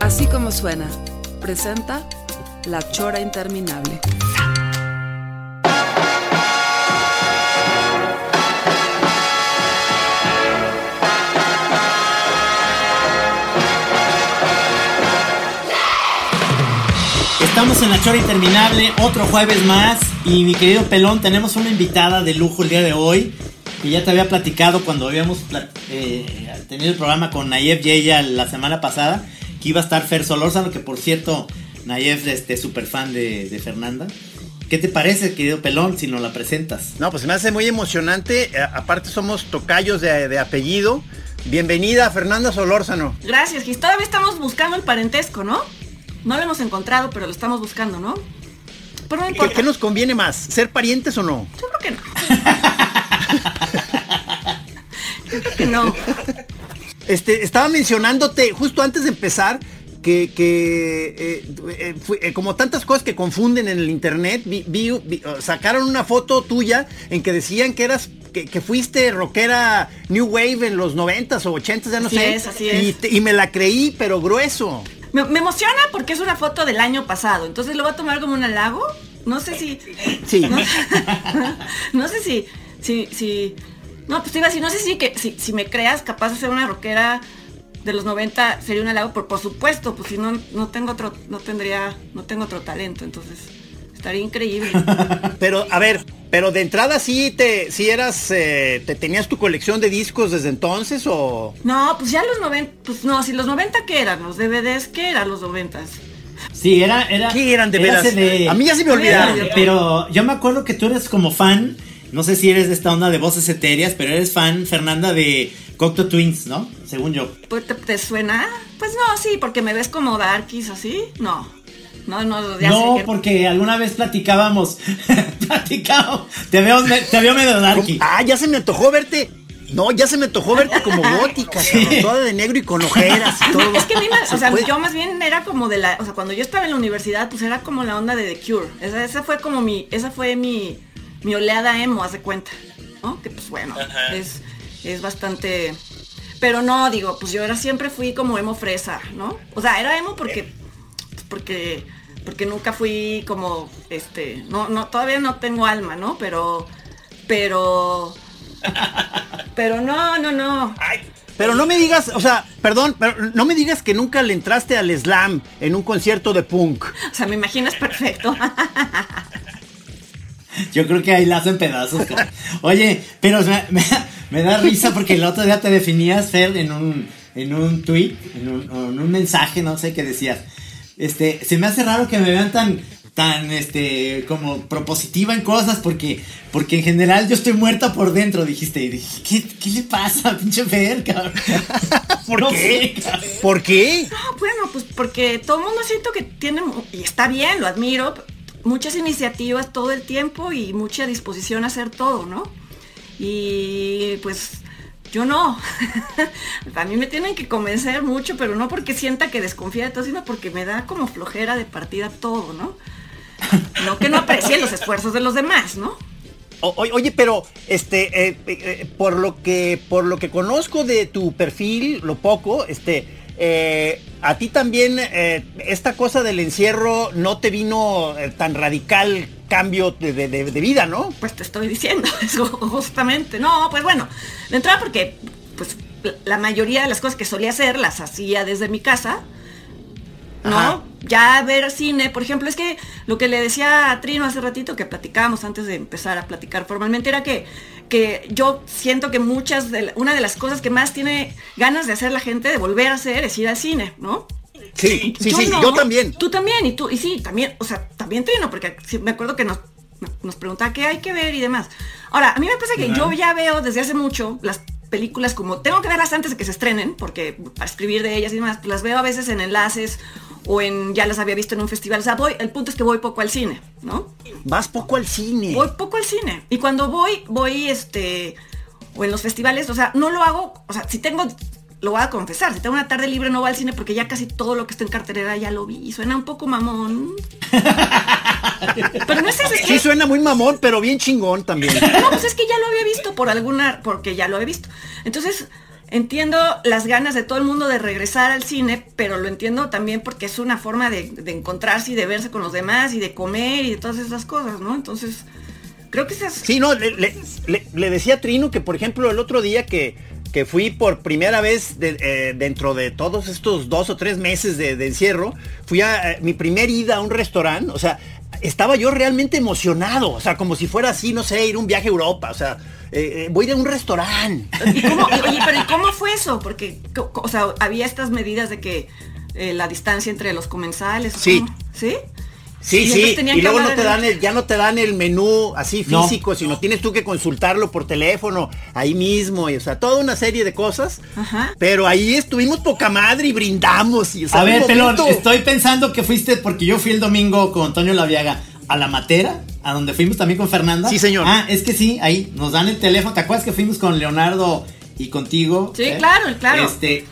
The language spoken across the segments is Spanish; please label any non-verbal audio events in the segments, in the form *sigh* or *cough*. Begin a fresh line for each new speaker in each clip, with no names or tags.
Así como suena, presenta La Chora Interminable.
Estamos en la chora interminable, otro jueves más. Y mi querido Pelón, tenemos una invitada de lujo el día de hoy. Que ya te había platicado cuando habíamos eh, tenido el programa con Nayef Yeya la semana pasada. Que iba a estar Fer Solórzano, que por cierto, Nayef es este, súper fan de, Fernanda. ¿Qué te parece, querido Pelón, si nos la presentas?
No, pues me hace muy emocionante. Eh, aparte somos tocayos de, de apellido. Bienvenida, Fernanda Solórzano.
Gracias, Gis. Todavía estamos buscando el parentesco, ¿no? No lo hemos encontrado, pero lo estamos buscando, ¿no?
Pero no ¿Qué, nos conviene más? ¿Ser parientes o no?
Yo creo que no. *laughs* Yo creo que no.
Este, estaba mencionándote justo antes de empezar que, que eh, eh, eh, como tantas cosas que confunden en el internet, vi, sacaron una foto tuya en que decían que eras que, fuiste rockera New Wave en los 90s o 80s, ya no sé.
así es.
Y, y me la creí, pero grueso.
Me, emociona porque es una foto del año pasado, entonces lo voy a tomar como un halago. No sé si.
Sí.
No, sé *laughs* si. Si. si no, pues te iba a decir, no sé si, que, si, si me creas capaz de ser una rockera de los 90 sería un halago, por, por supuesto, pues si no, no tengo otro, no tendría, no tengo otro talento, entonces estaría increíble. *laughs*
Pero, a ver, pero de entrada sí te, sí eras, eh, te tenías tu colección de discos desde entonces o.
No, pues ya los 90, pues no, si los 90 qué eran, los DVDs, ¿qué eran los 90?
Sí, era, era.
¿Qué eran de veras? a mí ya se me olvidaron.
Pero yo me acuerdo que tú eres como fan, no sé si eres de esta onda de voces etéreas, pero eres fan, Fernanda, de Cocteau Twins, ¿no? Según yo.
Pues, ¿te, ¿Te, suena? Pues no, sí, porque me ves como darkies así, no. No, no,
no porque alguna vez platicábamos, *laughs* platicábamos, te veo, te veo medio darky.
Ah, ya se me antojó verte. No, ya se me antojó verte como *laughs* gótica, toda de negro y con ojeras y todo.
Es que a mí, o sea, yo más bien era como de la, o sea, cuando yo estaba en la universidad, pues era como la onda de The Cure. Esa, esa fue como mi, esa fue mi, mi oleada emo, hace cuenta, ¿no? Que pues bueno, es, es bastante, pero no, digo, pues yo era siempre fui como emo fresa, ¿no? O sea, era emo porque porque porque nunca fui como este no no todavía no tengo alma no pero pero pero no no no
pero no me digas, o sea, perdón, pero no me digas que nunca le entraste al slam en un concierto de punk.
O sea, me imaginas perfecto. *laughs*
Yo creo que ahí la hacen pedazos. Oye, pero me, da risa porque el otro día te definías, Fer, en un, en un tweet, en un, en un mensaje, no sé qué decías este, se me hace raro que me vean tan, tan, este, como propositiva en cosas, porque, porque en general yo estoy muerta por dentro, dijiste, y dije, ¿qué, le pasa, pinche Fer, cabrón? *laughs*
¿Por qué? ¿Por qué?
No, bueno, pues porque todo el mundo siento que tiene, y está bien, lo admiro, muchas iniciativas todo el tiempo y mucha disposición a hacer todo, ¿no? Y pues yo no. *laughs* a mí me tienen que convencer mucho, pero no porque sienta que desconfía de todo, sino porque me da como flojera de partida todo, ¿no? No que no aprecie los esfuerzos de los demás, ¿no?
oye, pero este, eh, eh, por lo que por lo que conozco de tu perfil, lo poco, este, eh, a ti también esta cosa del encierro no te vino tan radical cambio de, vida, ¿no?
Pues te estoy diciendo *laughs* eso justamente. No, pues bueno, de entrada porque pues la mayoría de las cosas que solía hacer las hacía desde mi casa. ¿No? Ya ver cine, por ejemplo, es que lo que le decía a Trino hace ratito que platicábamos antes de empezar a platicar formalmente era que, que yo siento que muchas de una de las cosas que más tiene ganas de hacer la gente de volver a hacer es ir al cine, ¿no?
Sí, sí, sí, yo también.
Tú también, y tú, y sí, también, o sea, también Trino, porque me acuerdo que nos, nos preguntaba qué hay que ver y demás. Ahora, a mí me pasa que yo ya veo desde hace mucho las películas como, tengo que verlas antes de que se estrenen, porque para escribir de ellas y demás, pues las veo a veces en enlaces o en, ya las había visto en un festival. O sea, voy, el punto es que voy poco al cine, ¿no?
Vas poco al cine.
Voy poco al cine. Y cuando voy, voy, este, o en los festivales, o sea, no lo hago, o sea, si tengo lo voy a confesar, si tengo una tarde libre no voy al cine porque ya casi todo lo que está en cartelera ya lo vi. Y suena un poco mamón. *laughs*
pero no es eso. sí, suena muy mamón, pero bien chingón también.
No, pues es que ya lo había visto por alguna, porque ya lo he visto. Entonces, entiendo las ganas de todo el mundo de regresar al cine, pero lo entiendo también porque es una forma de, encontrarse y de verse con los demás y de comer y de todas esas cosas, ¿no? Entonces, creo que es...
Sí, no, le, le decía a Trino que, por ejemplo, el otro día que que fui por primera vez eh, dentro de todos estos dos o tres meses de, encierro, fui a eh, mi primer ida a un restaurante, o sea, estaba yo realmente emocionado, o sea, como si fuera así, no sé, ir un viaje a Europa, o sea, eh, voy a un restaurante.
oye, pero ¿y cómo fue eso? Porque, o sea, había estas medidas de que la distancia entre los comensales.
Sí.
¿Sí?
Sí, sí, y luego no te dan el, ya no te dan el menú así físico, sino tienes tú que consultarlo por teléfono, ahí mismo, y o sea, toda una serie de cosas. Pero ahí estuvimos poca madre y brindamos. Y,
a ver, Pelón, estoy pensando que fuiste, porque yo fui el domingo con Antonio Laviaga a La Matera, a donde fuimos también con Fernanda.
Sí, señor.
Ah, es que sí, ahí nos dan el teléfono. ¿Te acuerdas que fuimos con Leonardo y contigo?
Sí, eh? claro, claro.
Este,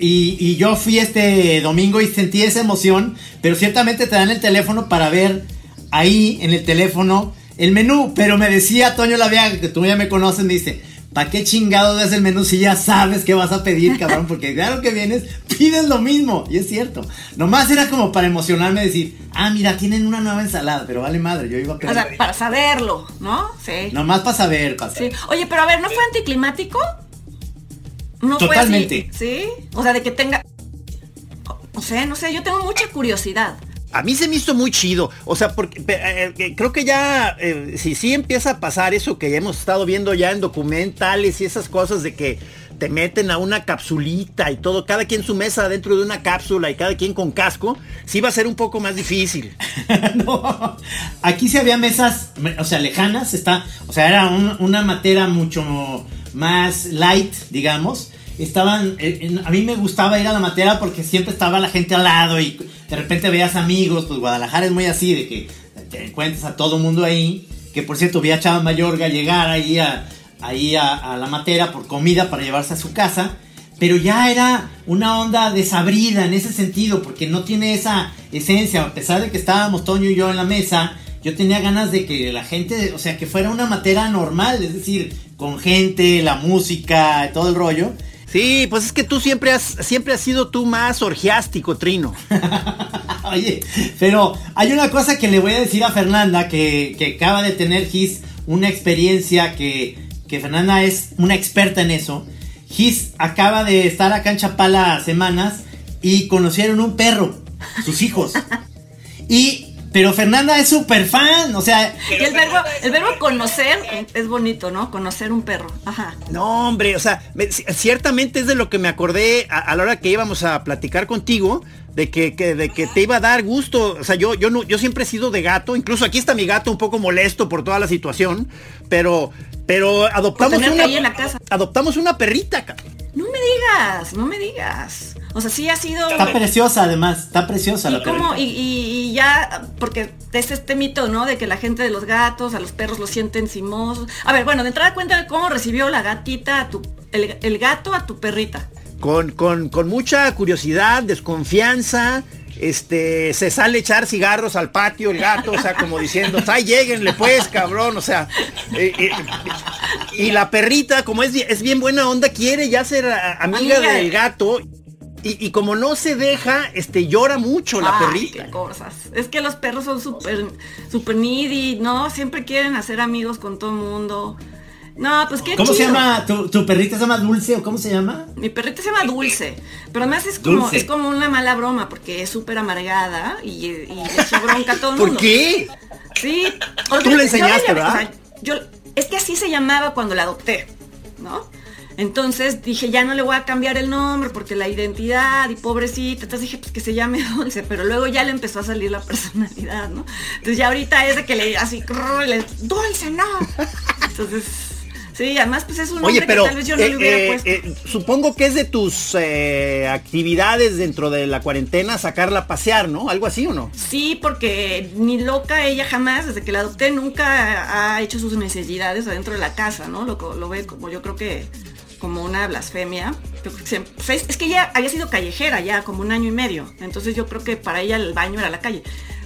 y, yo fui este domingo y sentí esa emoción, pero ciertamente te dan el teléfono para ver ahí en el teléfono el menú. Pero me decía Toño Laviaga, que tú ya me conoces, me dice, ¿para qué chingado ves el menú si ya sabes qué vas a pedir, cabrón? Porque claro que vienes, pides lo mismo. Y es cierto. Nomás era como para emocionarme decir, ah, mira, tienen una nueva ensalada, pero vale madre, yo iba a
pedir. O sea, para saberlo, ¿no?
Sí. Nomás para saber, para
Sí. Oye, pero a ver, ¿no fue anticlimático?
No Totalmente.
¿Sí? O sea, de que tenga... O sea, no sé, yo tengo mucha curiosidad.
A mí se me hizo muy chido. O sea, porque eh, eh, creo que ya, eh, si sí empieza a pasar eso que ya hemos estado viendo ya en documentales y esas cosas de que te meten a una capsulita y todo, cada quien su mesa dentro de una cápsula y cada quien con casco, sí va a ser un poco más difícil. *laughs*
no, aquí sí había mesas, o sea, lejanas, está, o sea, era una materia mucho más light, digamos. Estaban, eh, a mí me gustaba ir a la materia porque siempre estaba la gente al lado y de repente veías amigos, pues Guadalajara es muy así, de que te encuentras a todo mundo ahí, que por cierto vi a Chava Mayorga llegar ahí a, ahí a, la materia por comida para llevarse a su casa, pero ya era una onda desabrida en ese sentido, porque no tiene esa esencia, a pesar de que estábamos Toño y yo en la mesa, yo tenía ganas de que la gente, o sea, que fuera una materia normal, es decir, con gente, la música, todo el rollo.
Sí, pues es que tú siempre has, siempre has sido tú más orgiástico, Trino. *laughs*
Oye, pero hay una cosa que le voy a decir a Fernanda, que, que acaba de tener Gis una experiencia que, que Fernanda es una experta en eso. Gis acaba de estar acá en Chapala semanas y conocieron un perro, sus hijos. *laughs* Y pero Fernanda es súper fan, o sea...
el verbo, el verbo conocer es bonito, ¿no? Conocer un perro. Ajá.
No, hombre, o sea, ciertamente es de lo que me acordé a, la hora que íbamos a platicar contigo, de que, de que te iba a dar gusto. O sea, yo, yo, no, yo siempre he sido de gato, incluso aquí está mi gato un poco molesto por toda la situación, pero, pero adoptamos una... Adoptamos una perrita,
No me digas, no me digas. O sea, sí ha sido...
Está preciosa además, está preciosa
la cómo, y, y, ya, porque es este mito, ¿no? De que la gente de los gatos, a los perros los sienten simosos. A ver, bueno, de entrada cuenta de cómo recibió la gatita, a tu, el, gato a tu perrita.
Con, con, con mucha curiosidad, desconfianza, este, se sale a echar cigarros al patio el gato, o sea, como diciendo, ay, lleguenle pues, cabrón, o sea, eh, eh, y la perrita, como es, es bien buena onda, quiere ya ser amiga, del gato. Y, como no se deja, este llora mucho la perrita.
cosas. Es que los perros son súper super needy, ¿no? Siempre quieren hacer amigos con todo el mundo. No, pues qué
¿Cómo se llama? ¿Tu, perrita se llama Dulce o cómo se llama?
Mi perrita se llama Dulce. Pero además es como, es como una mala broma porque es súper amargada y, y le bronca a todo el mundo.
¿Por qué?
Sí.
Tú le enseñaste, ¿verdad?
yo, es que así se llamaba cuando la adopté, ¿no? Entonces dije, ya no le voy a cambiar el nombre porque la identidad y pobrecita. Entonces dije, pues que se llame Dulce, pero luego ya le empezó a salir la personalidad, ¿no? Entonces ya ahorita es de que le así, le, Dulce, no. Entonces, Sí, además pues es un
Oye, pero
que tal vez yo no le
eh,
hubiera
eh,
puesto.
eh, supongo que es de tus actividades dentro de la cuarentena sacarla a pasear, ¿no? Algo así o no?
Sí, porque ni loca ella jamás, desde que la adopté, nunca ha hecho sus necesidades adentro de la casa, ¿no? Lo, lo ve como yo creo que como una blasfemia. Yo creo que siempre- o sea, es, es que ella había sido callejera ya como un año y medio, entonces yo creo que para ella el baño era la calle.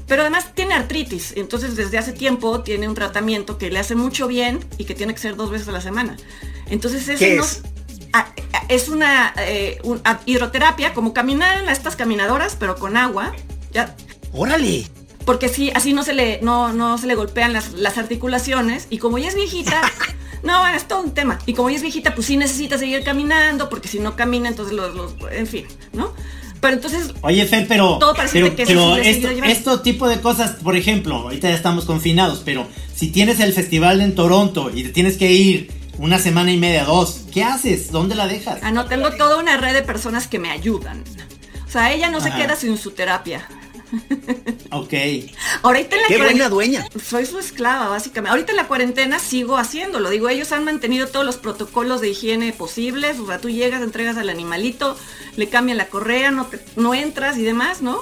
Pero además tiene artritis, entonces desde hace tiempo tiene un tratamiento que le hace mucho bien y que tiene que ser dos veces a la semana. Entonces ese
¿Qué
no-
es?
Ah, es una eh, un- ah, hidroterapia, como caminar en estas caminadoras, pero con agua. Ya,
Órale.
porque sí, así no se le, no, no se le golpean las, las articulaciones. Y como ella es viejita, *laughs* no, es todo un tema. Y como ella es viejita, pues sí necesita seguir caminando, porque si no camina, entonces los, los- en fin, ¿no? Pero entonces,
Oye, Fer, pero,
Todo
pero,
que
pero esto, tipo de cosas, por ejemplo, ahorita ya estamos confinados, pero si tienes el festival en Toronto y te tienes que ir una semana y media, dos, ¿qué haces? ¿Dónde la dejas?
ah, no, tengo toda una red de personas que me ayudan. O sea, ella no se queda sin su terapia.
Ok.
Ahorita en la
Qué buena dueña.
Soy su esclava, básicamente. Ahorita en la cuarentena sigo haciéndolo. Digo, ellos han mantenido todos los protocolos de higiene posibles. O sea, tú llegas, entregas al animalito, le cambian la correa, no, te- no entras y demás, ¿no?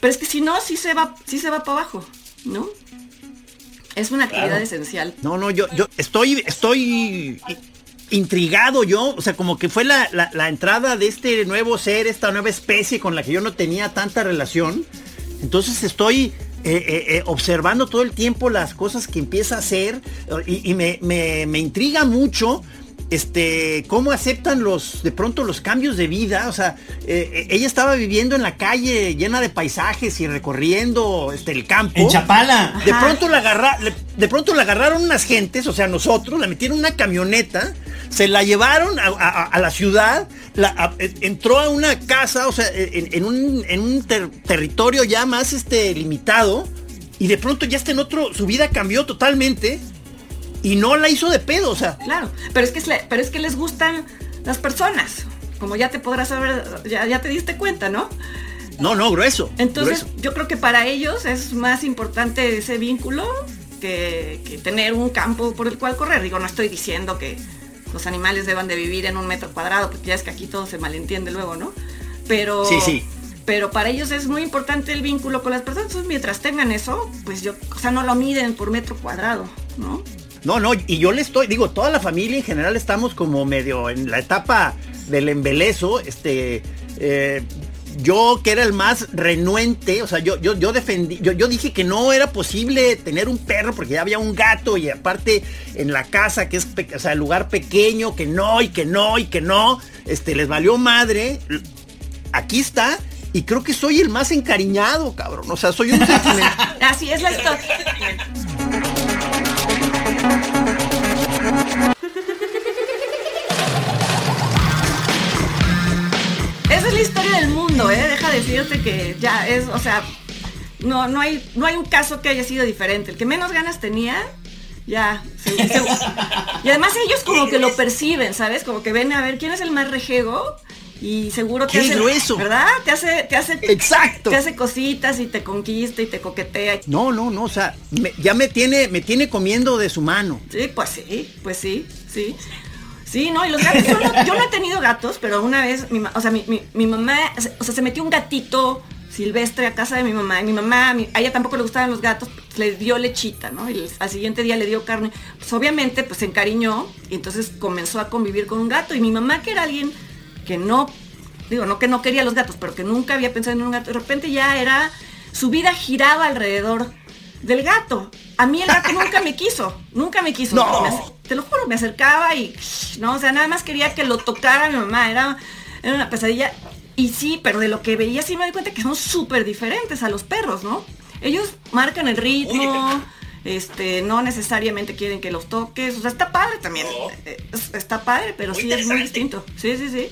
Pero es que si no, sí se va, sí se va para abajo, ¿no? Es una actividad esencial.
No, no, yo, yo estoy, estoy intrigado yo, o sea, como que fue la, la- la entrada de este nuevo ser, esta nueva especie con la que yo no tenía tanta relación. Entonces estoy eh, eh, eh, observando todo el tiempo las cosas que empieza a hacer y, y me, me- me intriga mucho. Este, cómo aceptan los, de pronto los cambios de vida, o sea, eh, eh, ella estaba viviendo en la calle llena de paisajes y recorriendo este, el campo.
En Chapala.
De pronto la agarra, le- de pronto la agarraron unas gentes, o sea, nosotros, la metieron en una camioneta, se la llevaron a, a- a la ciudad, la- a- eh, entró a una casa, o sea, en, en un, en un ter- territorio ya más este, limitado, y de pronto ya está en otro, su vida cambió totalmente, y no la hizo de pedo, o sea,
Claro, pero es que, es pero es que les gustan las personas. Como ya te podrás saber, ya, ya te diste cuenta, ¿no?
no, no, grueso.
Entonces,
grueso.
yo creo que para ellos es más importante ese vínculo que, que tener un campo por el cual correr. Digo, no estoy diciendo que los animales deban de vivir en un metro cuadrado, porque ya es que aquí todo se malentiende luego, ¿no? Pero,
Sí, sí.
pero para ellos es muy importante el vínculo con las personas. Entonces, mientras tengan eso, pues yo, o sea, no lo miden por metro cuadrado, ¿no?
No, no, y yo le estoy, digo, toda la familia en general estamos como medio en la etapa del embelezo, este, eh, yo que era el más renuente, o sea, yo, yo, yo defendí, yo, yo dije que no era posible tener un perro porque ya había un gato y aparte en la casa, que es, o sea, el lugar pequeño, que no, y que no, y que no, este, les valió madre, aquí está, y creo que soy el más encariñado, cabrón, o sea, soy un *laughs* sentimental.
Así es la historia. ¿Eh? Deja de decirte que ya es, o sea, no, no, hay, no hay un caso que haya sido diferente. El que menos ganas tenía, ya. se- se- y además ellos como que lo perciben, ¿sabes? Como que ven a ver quién es el más rejego y seguro te
¡Qué
hace,
grueso!
¿verdad? Te hace, te hace,
Exacto.
te hace cositas y te conquista y te coquetea.
No, no, no, o sea, me- ya me tiene, me tiene comiendo de su mano.
Sí, pues sí, pues sí, sí. Sí, no, y los gatos, yo no, yo no he tenido gatos, pero una vez, mi, o sea, mi, mi- mi mamá, o sea, se metió un gatito silvestre a casa de mi mamá, y mi mamá, a ella tampoco le gustaban los gatos, pues, le dio lechita, ¿no? Y al siguiente día le dio carne. Pues obviamente, pues se encariñó, y entonces comenzó a convivir con un gato, y mi mamá, que era alguien que no, digo, no que no quería los gatos, pero que nunca había pensado en un gato, de repente ya era, su vida giraba alrededor del gato. A mí el gato *laughs* nunca me quiso, nunca me quiso.
No.
Me te lo juro, me acercaba y, no, o sea, nada más quería que lo tocara mi mamá, era, era una pesadilla. Y sí, pero de lo que veía sí me di cuenta que son súper diferentes a los perros, ¿no? Ellos marcan el ritmo, este, no necesariamente quieren que los toques, o sea, está padre también, eh, es- está padre, pero sí es muy distinto. Sí, sí, sí,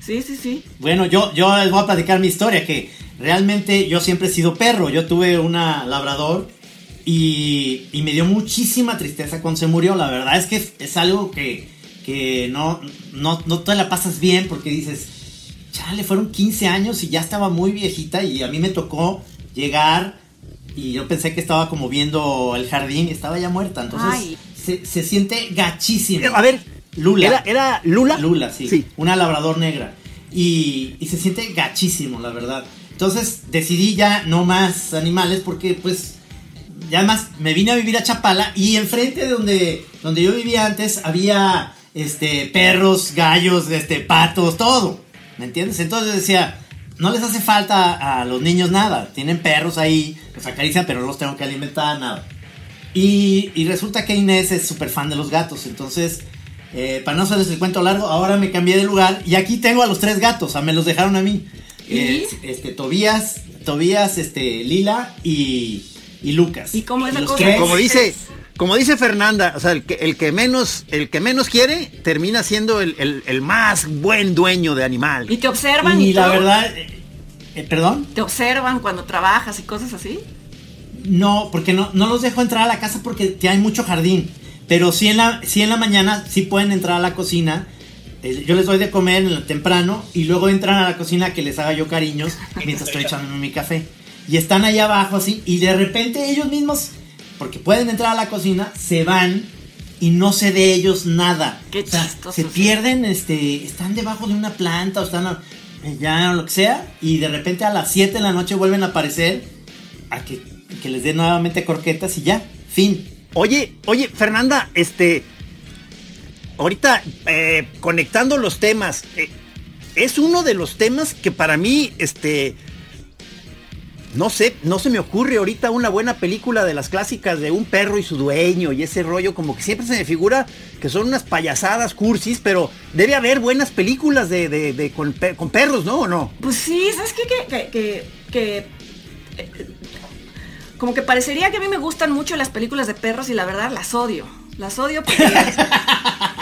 sí, sí, sí.
Bueno, yo, yo les voy a platicar mi historia, que realmente yo siempre he sido perro. Yo tuve una labrador y, y me dio muchísima tristeza cuando se murió. La verdad es que es, es algo que, que no, no, no te la pasas bien porque dices, chale, fueron 15 años y ya estaba muy viejita y a mí me tocó llegar y yo pensé que estaba como viendo el jardín y estaba ya muerta. Entonces,
Ay.
se, se siente gachísimo.
A ver,
Lula.
¿Era, era Lula?
Lula, sí.
Sí.
Una labrador negra. Y, y se siente gachísimo, la verdad. Entonces decidí ya no más animales porque pues ya más me vine a vivir a Chapala y enfrente de donde, donde yo vivía antes había este perros, gallos, este patos, todo. ¿Me entiendes? Entonces decía, no les hace falta a los niños nada. Tienen perros ahí, los acarician, pero no los tengo que alimentar, nada. Y, y resulta que Inés es súper fan de los gatos. Entonces, eh, para no hacerles el cuento largo, ahora me cambié de lugar y aquí tengo a los tres gatos. O sea, me los dejaron a mí. Eh, este, Tobías, Tobías, este, Lila y, y Lucas.
¿Y cómo es la cosa?
tres-
Como dice, como dice Fernanda, o sea, el que, el que menos, el que menos quiere termina siendo el, el- el más buen dueño de animal.
Y te observan y,
y la
todo?
verdad, eh, eh, perdón,
Te observan cuando trabajas y cosas así.
no, porque no, no los dejo entrar a la casa porque ya hay mucho jardín. Pero sí en la, sí en la mañana sí pueden entrar a la cocina. Eh, yo les doy de comer temprano y luego entran a la cocina que les haga yo cariños mientras estoy echándome mi café. Y están allá abajo así y de repente ellos mismos, porque pueden entrar a la cocina, se van y no sé de ellos nada.
Qué
O sea,
chistoso,
se
sí.
pierden, este, están debajo de una planta o están eh, ya o lo que sea y de repente a las 7 de la noche vuelven a aparecer a que, que les dé nuevamente croquetas y ya, fin.
Oye, oye, Fernanda, este, ahorita eh, conectando los temas, eh, es uno de los temas que para mí, este, no sé, no se me ocurre ahorita una buena película de las clásicas de un perro y su dueño y ese rollo, como que siempre se me figura que son unas payasadas cursis, pero debe haber buenas películas de, de- de- con, pe- con perros, ¿no? ¿O no?
Pues sí, ¿sabes qué? Que, que, que- que, eh, como que parecería que a mí me gustan mucho las películas de perros y la verdad las odio. Las odio porque... *laughs*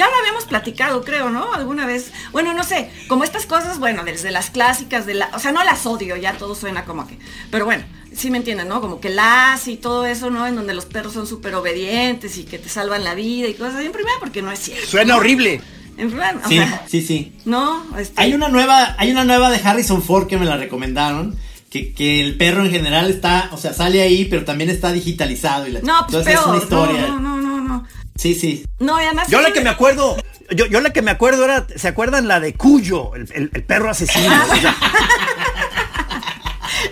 ya lo habíamos platicado, creo, ¿no? Alguna vez. Bueno, no sé, como estas cosas, bueno, desde las clásicas, de la, o sea, no las odio, ya todo suena como que... Pero bueno, sí me entienden, ¿no? Como que las y todo eso, ¿no? En donde los perros son súper obedientes y que te salvan la vida y cosas así. En primera, porque no es cierto.
Suena horrible.
En primera, o
Sí,
sea,
sí, sí.
no, este,
Hay una nueva, hay una nueva de Harrison Ford que me la recomendaron. Que, que el perro en general está, o sea, sale ahí, pero también está digitalizado. Y la-
No, pues
entonces
peor.
es una historia.
No, no.
Sí, sí.
No, y además.
Yo la que me acuerdo, yo, yo la que me acuerdo era, ¿se acuerdan la de Cuyo, el, el- el perro asesino?
Ah,
O sea, *laughs*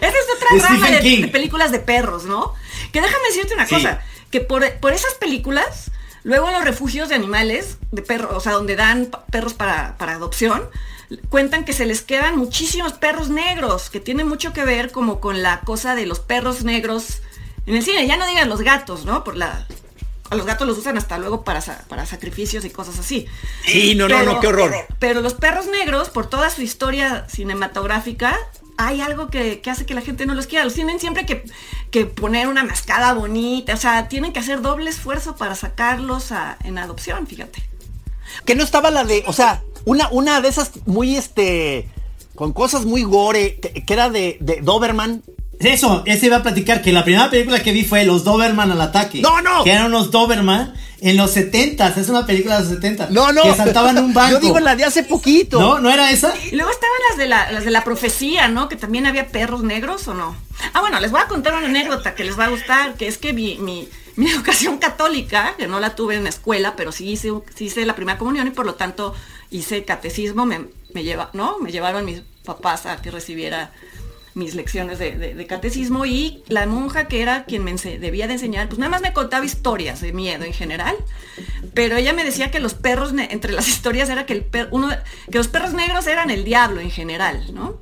Esa es otra
De
rama de, películas de perros, ¿no? Que déjame decirte una
Sí.
cosa, que por, por esas películas, luego en los refugios de animales, de perros, o sea, donde dan perros para, para adopción, cuentan que se les quedan muchísimos perros negros, que tiene mucho que ver como con la cosa de los perros negros en el cine. Ya no digan los gatos, ¿no? Por la... A los gatos los usan hasta luego para, para sacrificios y cosas así.
sí, no, no, no, qué horror.
Pero los perros negros, por toda su historia cinematográfica, hay algo que, que hace que la gente no los quiera. Los tienen siempre que, que poner una mascada bonita. O sea, tienen que hacer doble esfuerzo para sacarlos a- en adopción, fíjate.
Que no estaba la de, o sea, una, una de esas muy, este, con cosas muy gore, que, que era de, de Doberman.
Eso, ese iba a platicar que la primera película que vi fue Los Doberman al ataque.
¡No, no!
Que eran unos Doberman en los 70 Es una película de los 70
No, no.
Que saltaban un banco.
Yo digo la de hace poquito.
¿No? ¿No era esa?
Y luego estaban las de la, las de la profecía, ¿no? Que también había perros negros o no. Ah, bueno, les voy a contar una anécdota que les va a gustar, que es que mi, mi, mi *laughs* educación católica, que no la tuve en la escuela, pero sí hice, sí hice la primera comunión y por lo tanto hice catecismo, me, me lleva, ¿no? Me llevaron mis papás a que recibiera mis lecciones de, de- de catecismo y la monja que era quien me debía de enseñar, pues nada más me contaba historias de miedo en general, pero ella me decía que los perros, entre las *laughs* historias era que, el per- uno, que los perros negros eran el diablo en general, ¿no?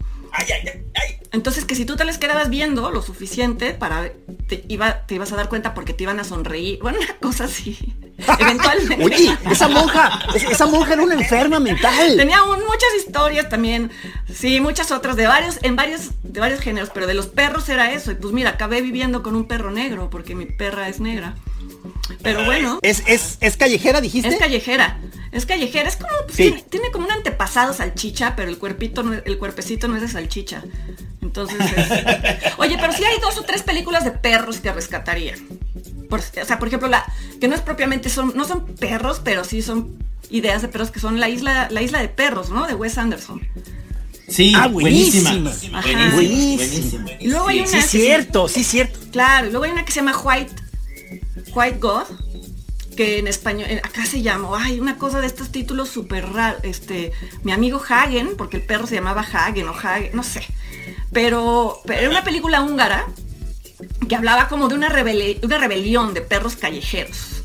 Entonces que si tú te les quedabas viendo lo suficiente para te, iba, te ibas a dar cuenta porque te iban a sonreír, bueno, una cosa así. *laughs* Eventualmente.
Oye, esa monja, es- esa monja era una enferma mental.
Tenía un- muchas historias también, sí, muchas otras, de varios, en varios, de varios géneros, pero de los perros era eso. Y pues mira, acabé viviendo con un perro negro, porque mi perra es negra. Pero bueno,
Es, es, es callejera, dijiste.
es callejera. Es callejera, es como, pues,
Sí.
tiene, tiene como un antepasado salchicha, pero el cuerpito, no el cuerpecito no es de salchicha. Entonces *laughs* es- Oye, pero sí hay dos o tres películas de perros que rescataría. Por- o sea, por ejemplo, la que no es propiamente son, no son perros, pero sí son ideas de perros que son la isla, la isla de perros, ¿no? De Wes Anderson.
Sí,
Ah,
buenísima.
buenísima.
Ajá.
Buenísima.
Buenísima.
Y luego hay una
Sí,
que-
cierto, sí, cierto.
Claro, y luego hay una que se llama White, White God, que en español, acá se llamó, ay, una cosa de estos títulos súper raros, este, mi amigo Hagen, porque el perro se llamaba Hagen o Hagen, no sé, pero, pero era una película húngara que hablaba como de una, una rebelión de perros callejeros.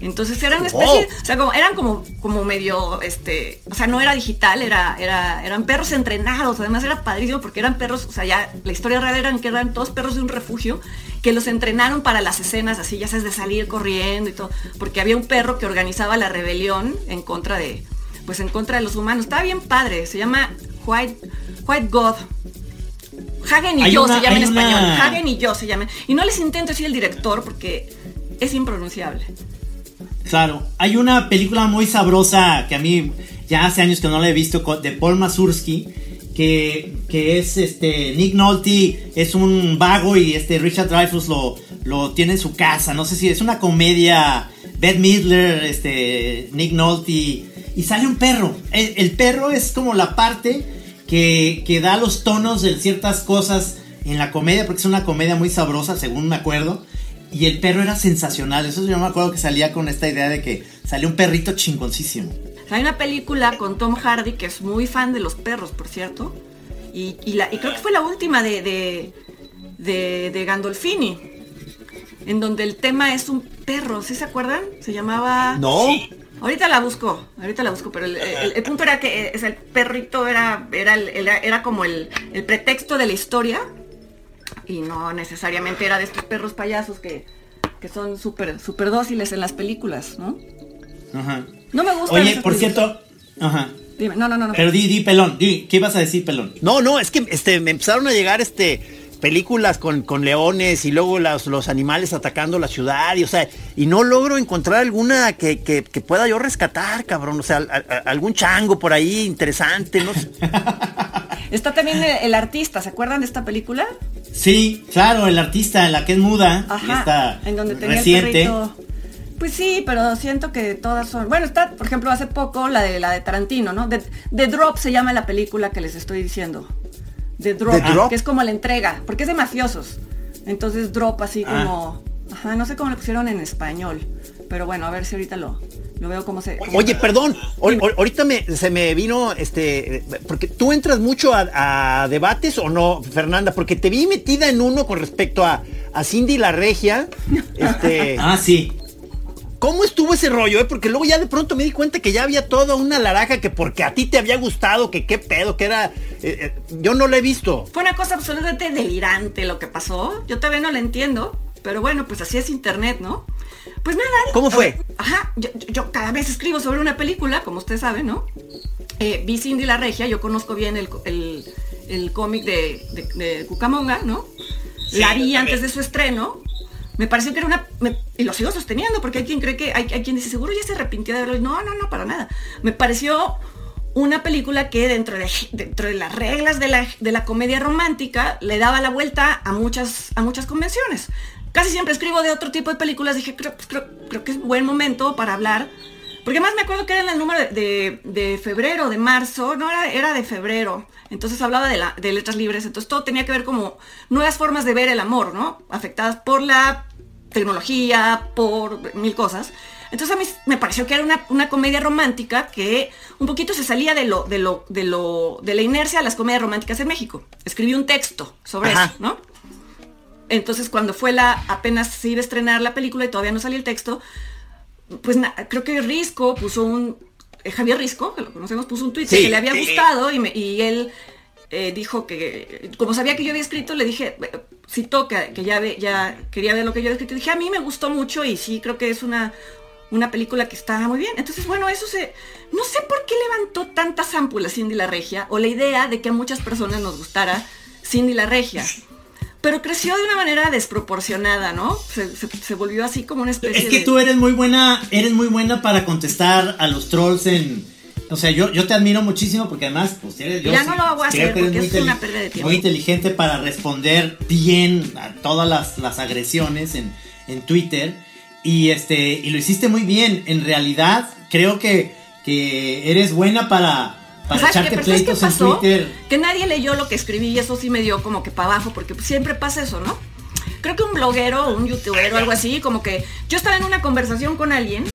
Entonces eran especie, o sea, como, eran como, como medio, este, o sea, no era digital, era, era, eran perros entrenados, además era padrísimo porque eran perros, o sea, ya la historia real eran que eran todos perros de un refugio que los entrenaron para las escenas así, ya sabes, de salir corriendo y todo, porque había un perro que organizaba la rebelión en contra de, pues en contra de los humanos. Estaba bien padre, se llama White, White God. Hagen y yo se llama en español. Hagen y yo se llaman. Y no les intento decir el director porque es impronunciable.
Claro, hay una película muy sabrosa que a mí ya hace años que no la he visto de Paul Mazursky que, que es este Nick Nolte es un vago y este Richard Dreyfuss lo, lo tiene en su casa. No sé si es una comedia. Beth Midler, este Nick Nolte y sale un perro. El, perro es como la parte que, que da los tonos de ciertas cosas en la comedia, porque es una comedia muy sabrosa, según me acuerdo. Y el perro era sensacional. Eso yo me acuerdo que salía con esta idea de que salió un perrito chingoncísimo.
Hay una película con Tom Hardy que es muy fan de los perros, por cierto. Y, creo que fue la última de, de, Gandolfini. En donde el tema es un perro, ¿sí se acuerdan? Se llamaba...
No.
Ahorita la busco, ahorita la busco, pero el, punto era que eh, el perrito era, era, era como el, pretexto de la historia y no necesariamente era de estos perros payasos que, que son súper super dóciles en las películas, ¿no?
Ajá.
No me gusta.
Oye, por cierto. Ajá.
Dime, no, no, no.
Pero di, di, pelón. Di, ¿Qué ibas a decir, pelón?
No, no, es que este, me empezaron a llegar este películas con, con leones y luego los, los animales atacando la ciudad y o sea, y no logro encontrar alguna que, que, pueda yo rescatar, cabrón. O sea, algún chango por ahí interesante, no sé. *laughs*
Está también el, artista, ¿se acuerdan de esta película?
Sí, claro, el artista, la que es muda,
Ajá,
está
en donde tenía
reciente.
Pues sí, pero siento que todas son. Bueno, está, por ejemplo, hace poco la de la de Tarantino, ¿no? The, Drop se llama la película que les estoy diciendo. The Drop, que es como la entrega, porque es de mafiosos. Entonces Drop así ah. como. Ajá, no sé cómo lo pusieron en español. Pero bueno, a ver si ahorita lo, lo veo cómo se.
Oye, perdón, ahorita me, se me vino este. Porque tú entras mucho a, debates o no, Fernanda, porque te vi metida en uno con respecto a, a Cindy la Regia. *laughs* Este,
ah, sí.
¿Cómo estuvo ese rollo? Eh? Porque luego ya de pronto me di cuenta que ya había toda una laraja que porque a ti te había gustado, que qué pedo, que era... Eh, eh, yo no lo he visto.
Fue una cosa absolutamente delirante lo que pasó. Yo todavía no lo entiendo. Pero bueno, pues así es internet, ¿no? Pues nada.
¿Cómo fue?
Ajá, yo, cada vez escribo sobre una película, como usted sabe, ¿no? vi Cindy la Regia, yo conozco bien el, cómic de, de, Cucamonga, ¿no? la vi antes de su estreno me pareció que era una... y lo sigo sosteniendo, porque hay quien cree que... Hay, quien dice, seguro ya se arrepintió de verlo. No, no, no, para nada. Me pareció una película que dentro de, dentro de las reglas de la, de la, comedia romántica le daba la vuelta a muchas, a muchas convenciones. Casi siempre escribo de otro tipo de películas. Dije, creo, pues, creo, creo que es buen momento para hablar. Porque más me acuerdo que era en el número de, de, febrero, de marzo. No, era, era de febrero. Entonces hablaba de, la, de letras libres, entonces todo tenía que ver como nuevas formas de ver el amor, ¿no? Afectadas por la tecnología, por mil cosas. Entonces a mí me pareció que era una, comedia romántica que un poquito se salía de lo, de lo, de lo, de la inercia de las comedias románticas en México. Escribí un texto sobre eso, ¿no? Entonces cuando fue la, apenas se iba a estrenar la película y todavía no salía el texto, pues creo que Risco puso un, eh, Javier Risco, que lo conocemos, puso un tweet que le había gustado y, él eh, dijo que, como sabía que yo había escrito, le dije, si toca, que ya, ya quería ver lo que yo había escrito, dije, a mí me gustó mucho y sí, creo que es una, una película que está muy bien. Entonces, bueno, eso se... No sé por qué levantó tantas ámpulas Cindy la Regia, o la idea de que a muchas personas nos gustara Cindy la Regia pero creció de una manera desproporcionada, ¿no? Se, volvió así como una especie
de... Es que tú eres muy buena, eres muy buena para contestar a los trolls en... O sea, yo, yo te admiro muchísimo porque además, pues eres...
ya no lo voy a hacer porque es una pérdida de tiempo.
Muy inteligente para responder bien a todas las, agresiones en, en, Twitter. Y, este, y lo hiciste muy bien. En realidad, creo que, que eres buena para para echarte pleitos en Twitter.
Que nadie leyó lo que escribí y eso sí me dio como que para abajo, porque siempre pasa eso, ¿no? Creo que un bloguero, un youtuber o algo así, como que yo estaba en una conversación con alguien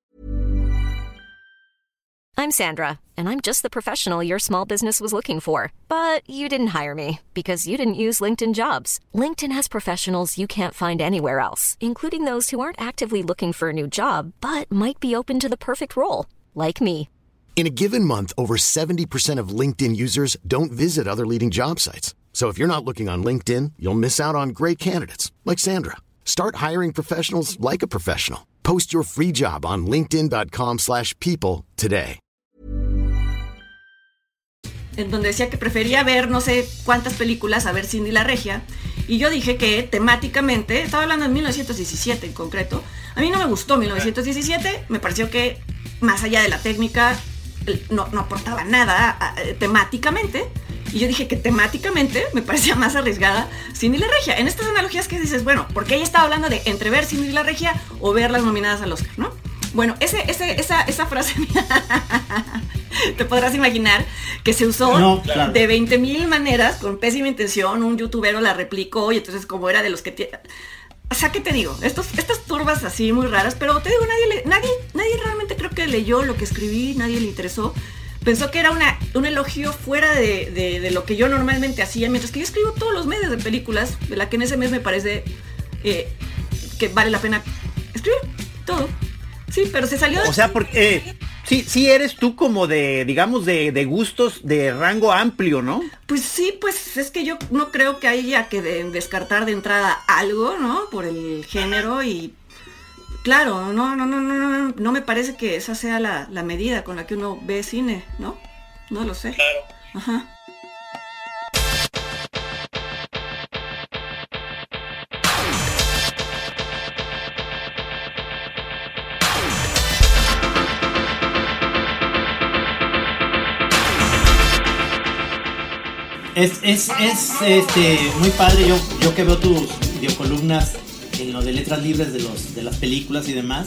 I'm Sandra, and I'm just the professional your small business was looking for. But you didn't hire me because you didn't use LinkedIn jobs. LinkedIn has professionals you can't find anywhere else, including those who aren't actively looking for a new job but might be open to the perfect role, like me.
In a given month, over 70% of LinkedIn users don't visit other leading job sites. So if you're not looking on LinkedIn, you'll miss out on great candidates like Sandra. Start hiring professionals like a professional. Post your free job on linkedin.com/people today.
en donde decía que prefería ver no sé cuántas películas a ver Cindy la Regia. Y yo dije que temáticamente, estaba hablando de 1917 en concreto, a mí no me gustó 1917, me pareció que más allá de la técnica no, no aportaba nada a- a- temáticamente. Y yo dije que temáticamente me parecía más arriesgada Cindy la Regia. En estas analogías que dices, bueno, porque ella estaba hablando de entre ver Cindy la Regia o ver las nominadas al Oscar, ¿no? Bueno, ese, ese, esa, esa frase *laughs* te podrás imaginar que se usó
No, claro.
de 20 mil maneras con pésima intención. Un youtubero la replicó y entonces como era de los que tiene... O sea, ¿qué te digo? Estos, estas turbas así muy raras, pero te digo, nadie, nadie, nadie realmente creo que leyó lo que escribí, nadie le interesó. Pensó que era una, un elogio fuera de, de- lo que yo normalmente hacía, mientras que yo escribo todos los medios de películas, de la que en ese mes me parece eh, que vale la pena escribir todo. Sí, pero se salió de...
O sea, porque eh, sí, sí eres tú como de, digamos, de, de gustos de rango amplio, ¿no?
Pues sí, pues es que yo no creo que haya que de- descartar de entrada algo, ¿no? Por el género y claro, no, no, no, no, no, no me parece que esa sea la, la medida con la que uno ve cine, ¿no? No lo sé.
Claro.
Ajá.
Es, es, es este, muy padre, yo, yo que veo tus videocolumnas en lo de letras libres de, los, de las películas y demás.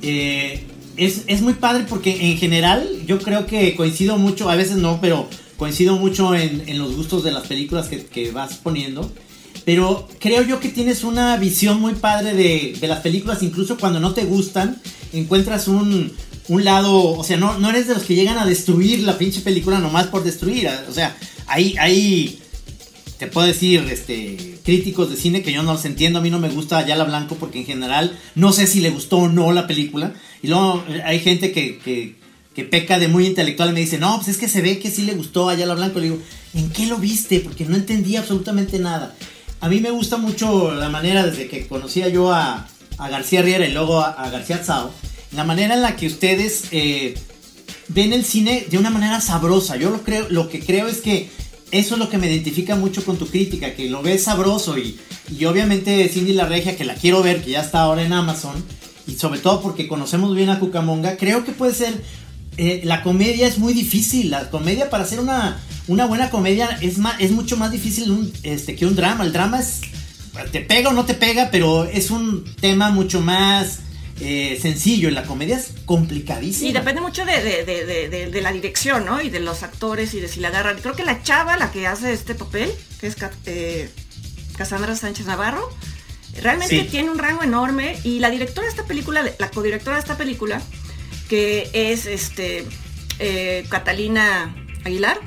eh, es, es muy padre porque en general yo creo que coincido mucho, a veces no, pero coincido mucho en, en los gustos de las películas que, que vas poniendo. Pero creo yo que tienes una visión muy padre de, de las películas, incluso cuando no te gustan, encuentras un, un lado, o sea, no, no eres de los que llegan a destruir la pinche película nomás por destruir, o sea, hay, hay, te puedo decir, este, críticos de cine que yo no los entiendo, a mí no me gusta Ayala Blanco porque en general no sé si le gustó o no la película, y luego hay gente que, que, que peca de muy intelectual y me dice, no, pues es que se ve que sí le gustó Ayala Blanco, le digo, ¿en qué lo viste? Porque no entendí absolutamente nada. A mí me gusta mucho la manera desde que conocía yo a, a García Riera y luego a, a García Tsao, la manera en la que ustedes eh, ven el cine de una manera sabrosa. Yo lo creo, lo que creo es que eso es lo que me identifica mucho con tu crítica, que lo ves sabroso y, y obviamente Cindy La Regia, que la quiero ver, que ya está ahora en Amazon, y sobre todo porque conocemos bien a Cucamonga, creo que puede ser, eh, la comedia es muy difícil, la comedia para hacer una, una buena comedia es, más, es mucho más difícil este, que un drama, el drama es, te pega o no te pega, pero es un tema mucho más... eh, sencillo, la comedia es complicadísima.
Y depende mucho de, de- de- la dirección, ¿no? Y de los actores y de si la agarran. Creo que la chava, la que hace este papel, que es eh, Cassandra Sánchez Navarro, realmente
Sí.
tiene un rango enorme. Y la directora de esta película, la codirectora de esta película, que es este eh, Catalina Aguilar,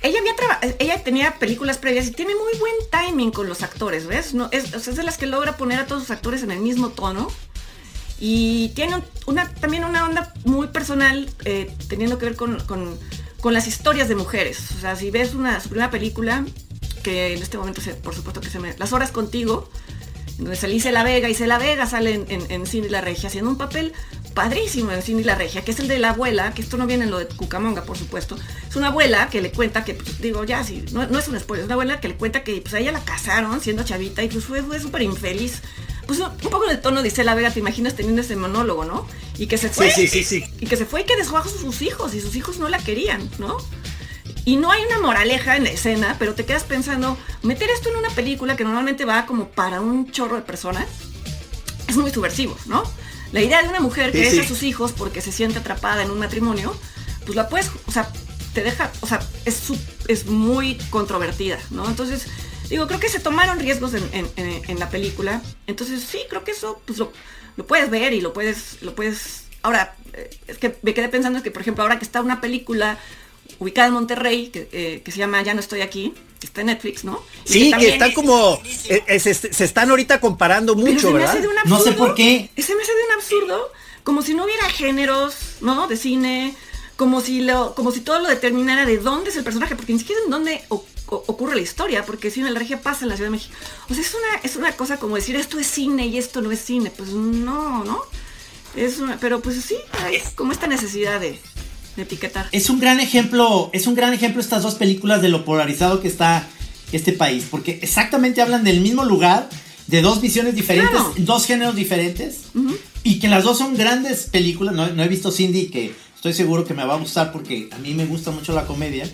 ella había traba- ella tenía películas previas y tiene muy buen timing con los actores, ¿ves? No, es, o sea, es de las que logra poner a todos sus actores en el mismo tono. Y tiene un- una, también una onda muy personal eh, teniendo que ver con, con- con las historias de mujeres. O sea, si ves una, su primera película, que en este momento, se- por supuesto que se me... Las horas contigo, donde sale Isela Vega, Isela Vega sale en, en, en la Regia, haciendo un papel padrísimo en Cindy la Regia, que es el de la abuela, que esto no viene en lo de Cucamonga, por supuesto. Es una abuela que le cuenta que, pues, digo, ya, sí, no, no es un spoiler, es una abuela que le cuenta que pues, ella la casaron siendo chavita y pues fue súper infeliz. Pues un poco en el tono de Isela Vega, te imaginas teniendo ese monólogo, ¿no? Y que se fue.
sí, sí, sí.
Y que se fue y que dejó a sus hijos y sus hijos no la querían, ¿no? Y no hay una moraleja en la escena, pero te quedas pensando, meter esto en una película que normalmente va como para un chorro de personas, es muy subversivo, ¿no? La idea de una mujer que
sí.
a sus hijos porque se siente atrapada en un matrimonio, pues la puedes, o sea, te deja, o sea, es, es muy controvertida, ¿no? Entonces, digo, creo que se tomaron riesgos en, en- en- en la película. Entonces, sí, creo que eso, pues lo, lo puedes ver y lo puedes, lo puedes. Ahora, eh, es que me quedé pensando que, por ejemplo, ahora que está una película ubicada en Monterrey, que, eh, que se llama Ya no estoy aquí, que está en Netflix, ¿no? Y
Sí, que
también-
están como. eh, eh, se, se están ahorita comparando
pero
mucho, ¿verdad?
hace de un
No sé por qué.
Se me hace de un absurdo, como si no hubiera géneros, ¿no? De cine, como si lo, como si todo lo determinara de dónde es el personaje, porque ni siquiera en dónde o- ocurre la historia, porque Cine de la Regia pasa en la Ciudad de México. O sea, es una, es una cosa como decir esto es cine y esto no es cine. Pues no, ¿no? Es una, pero pues sí, hay como esta necesidad de, de etiquetar.
Es un gran ejemplo, es un gran ejemplo estas dos películas de lo polarizado que está este país, porque exactamente hablan del mismo lugar, de dos visiones diferentes,
Claro.
dos géneros diferentes, y que las dos son grandes películas. No, no he visto Cindy, que estoy seguro que me va a gustar porque a mí me gusta mucho la comedia.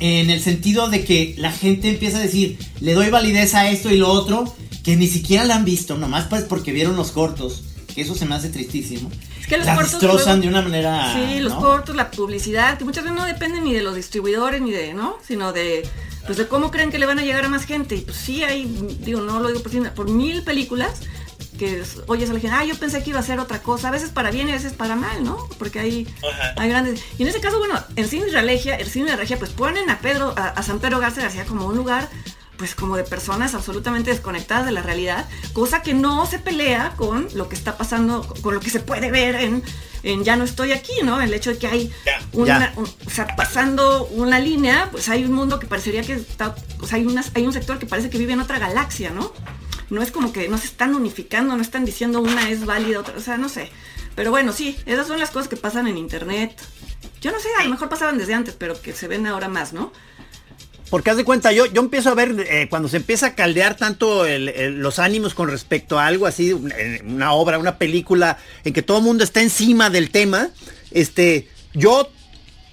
En el sentido de que la gente empieza a decir, le doy validez a esto y lo otro, que ni siquiera la han visto, nomás pues porque vieron los cortos, que eso se me hace tristísimo.
Es que los cortos
destrozan
luego-
de una manera.
Sí, los
¿no?
cortos, la publicidad, que muchas veces no dependen ni de los distribuidores ni de, ¿no? Sino de, pues de cómo creen que le van a llegar a más gente. Y pues sí hay, digo, no lo digo por, por mil películas que es- oyes a la gente, ah, yo pensé que iba a ser otra cosa, a veces para bien y a veces para mal, ¿no? Porque hay, hay grandes. Y en ese caso, bueno, el cine de Regia, el cine de Regia, pues ponen a Pedro, a, a San Pedro Garza García como un lugar pues como de personas absolutamente desconectadas de la realidad, cosa que no se pelea con lo que está pasando, con lo que se puede ver en, en Ya no estoy aquí, ¿no? El hecho de que hay una,
Ya.
un- o sea, pasando una línea, pues hay un mundo que parecería que está, o sea, hay, unas, hay un sector que parece que vive en otra galaxia, ¿no? No es como que no se están unificando, no están diciendo una es válida, otra, o sea, no sé. Pero bueno, sí, esas son las cosas que pasan en internet. Yo no sé, a lo mejor pasaban desde antes, pero que se ven ahora más, ¿no?
Porque haz de cuenta, yo, yo empiezo a ver eh, cuando se empieza a caldear tanto el- el- los ánimos con respecto a algo así, una, una obra, una película, en que todo el mundo está encima del tema, este, yo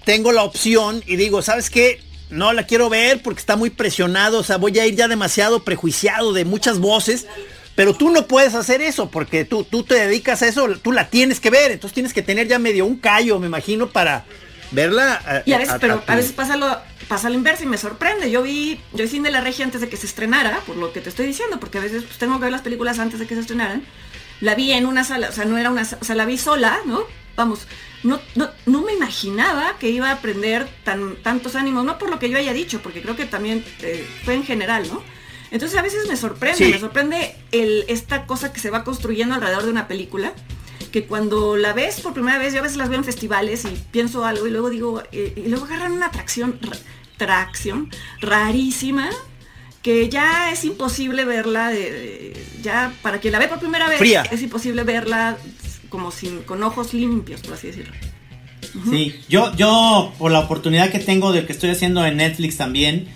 tengo la opción y digo, ¿sabes qué? No la quiero ver porque está muy presionado, o sea, voy a ir ya demasiado prejuiciado de muchas voces. Pero tú no puedes hacer eso porque tú, tú te dedicas a eso, tú la tienes que ver, entonces tienes que tener ya medio un callo, me imagino, para verla. eh,
Y a veces, pero a veces pasa lo, pasa lo inverso y me sorprende. Yo vi, yo vi Cine de la Regia antes de que se estrenara, por lo que te estoy diciendo, porque a veces pues, tengo que ver las películas antes de que se estrenaran. La vi en una sala, o sea, no era una, o sea, la vi sola, ¿no? Vamos, no, no, no me imaginaba que iba a aprender tan, tantos ánimos, no por lo que yo haya dicho, porque creo que también eh, fue en general, ¿no? Entonces a veces me sorprende,
Sí.
me sorprende el, esta cosa que se va construyendo alrededor de una película, que cuando la ves por primera vez, yo a veces las veo en festivales y pienso algo y luego digo, eh, y luego agarran una atracción, ra- tracción rarísima, que ya es imposible verla, de- de- ya para quien la ve por primera vez,
Fría.
es imposible verla como sin, con ojos limpios, por así decirlo.
Sí, yo, yo por la oportunidad que tengo de que estoy haciendo en Netflix también,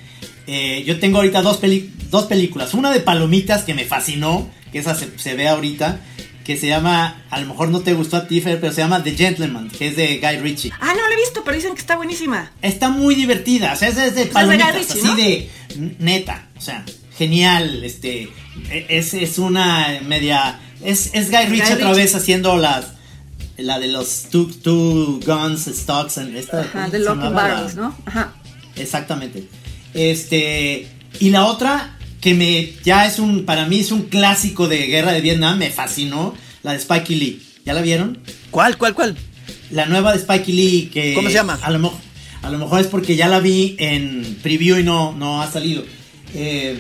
eh, yo tengo ahorita dos, peli- dos películas. Una de Palomitas que me fascinó, que esa se, se ve ahorita, que se llama, a lo mejor no te gustó a ti, Fer, pero se llama The Gentleman, que es de Guy Ritchie.
Ah, no la he visto, pero dicen que está buenísima.
Está muy divertida, o sea, es de
es de
palomitas,
Guy Ritchie,
así
¿no?
de neta, o sea, genial, este, e- es, es una media, es, es Guy Ritchie otra vez haciendo las, la de los two, two guns, stocks, and esta,
Ajá,
¿cómo
de Lock? Barrels, ¿no? Ajá.
Exactamente. Este, y la otra que me, ya es un, para mí es un clásico de guerra de Vietnam, me fascinó, la de Spike Lee, ¿ya la vieron?
¿Cuál, cuál, cuál?
La nueva de Spike Lee que...
¿Cómo se llama?
A lo, mo- a lo mejor es porque ya la vi en preview y no, no ha salido. Eh,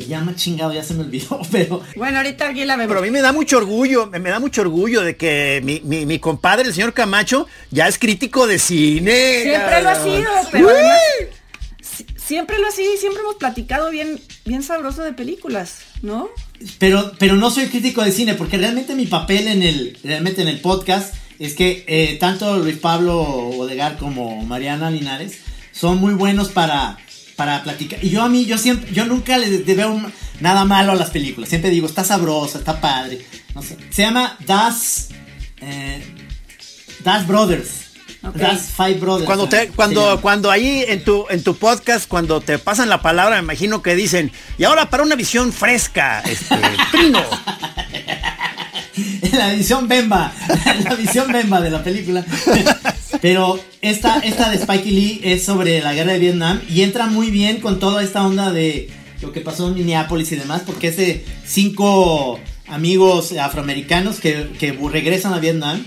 se llama chingado, ya se me olvidó, *laughs* pero...
Bueno, ahorita alguien la ve.
Pero a mí me da mucho orgullo, me, me da mucho orgullo de que mi, mi- mi compadre, el señor Camacho, ya es crítico de cine.
Siempre lo ha sido, pero además siempre lo ha sido y siempre hemos platicado bien, bien sabroso de películas, ¿no?
Pero, pero no soy crítico de cine, porque realmente mi papel en el, realmente en el podcast es que eh, tanto Luis Pablo Odegar como Mariana Linares son muy buenos para, para platicar. Y yo a mí, yo siempre, yo nunca les veo un- nada malo a las películas. Siempre digo, está sabrosa, está padre. No sé. Se llama Das, eh, Das Brothers. Das Five Brothers.
Cuando te, cuando, cuando ahí en tu, en tu podcast, cuando te pasan la palabra, me imagino que dicen, y ahora para una visión fresca, este, *laughs* primo. *laughs*
la edición Bemba, *laughs* la edición Bemba de la película. *laughs* Pero esta, esta de Spike Lee es sobre la guerra de Vietnam y entra muy bien con toda esta onda de lo que pasó en Minneapolis y demás, porque es de cinco amigos afroamericanos que, que regresan a Vietnam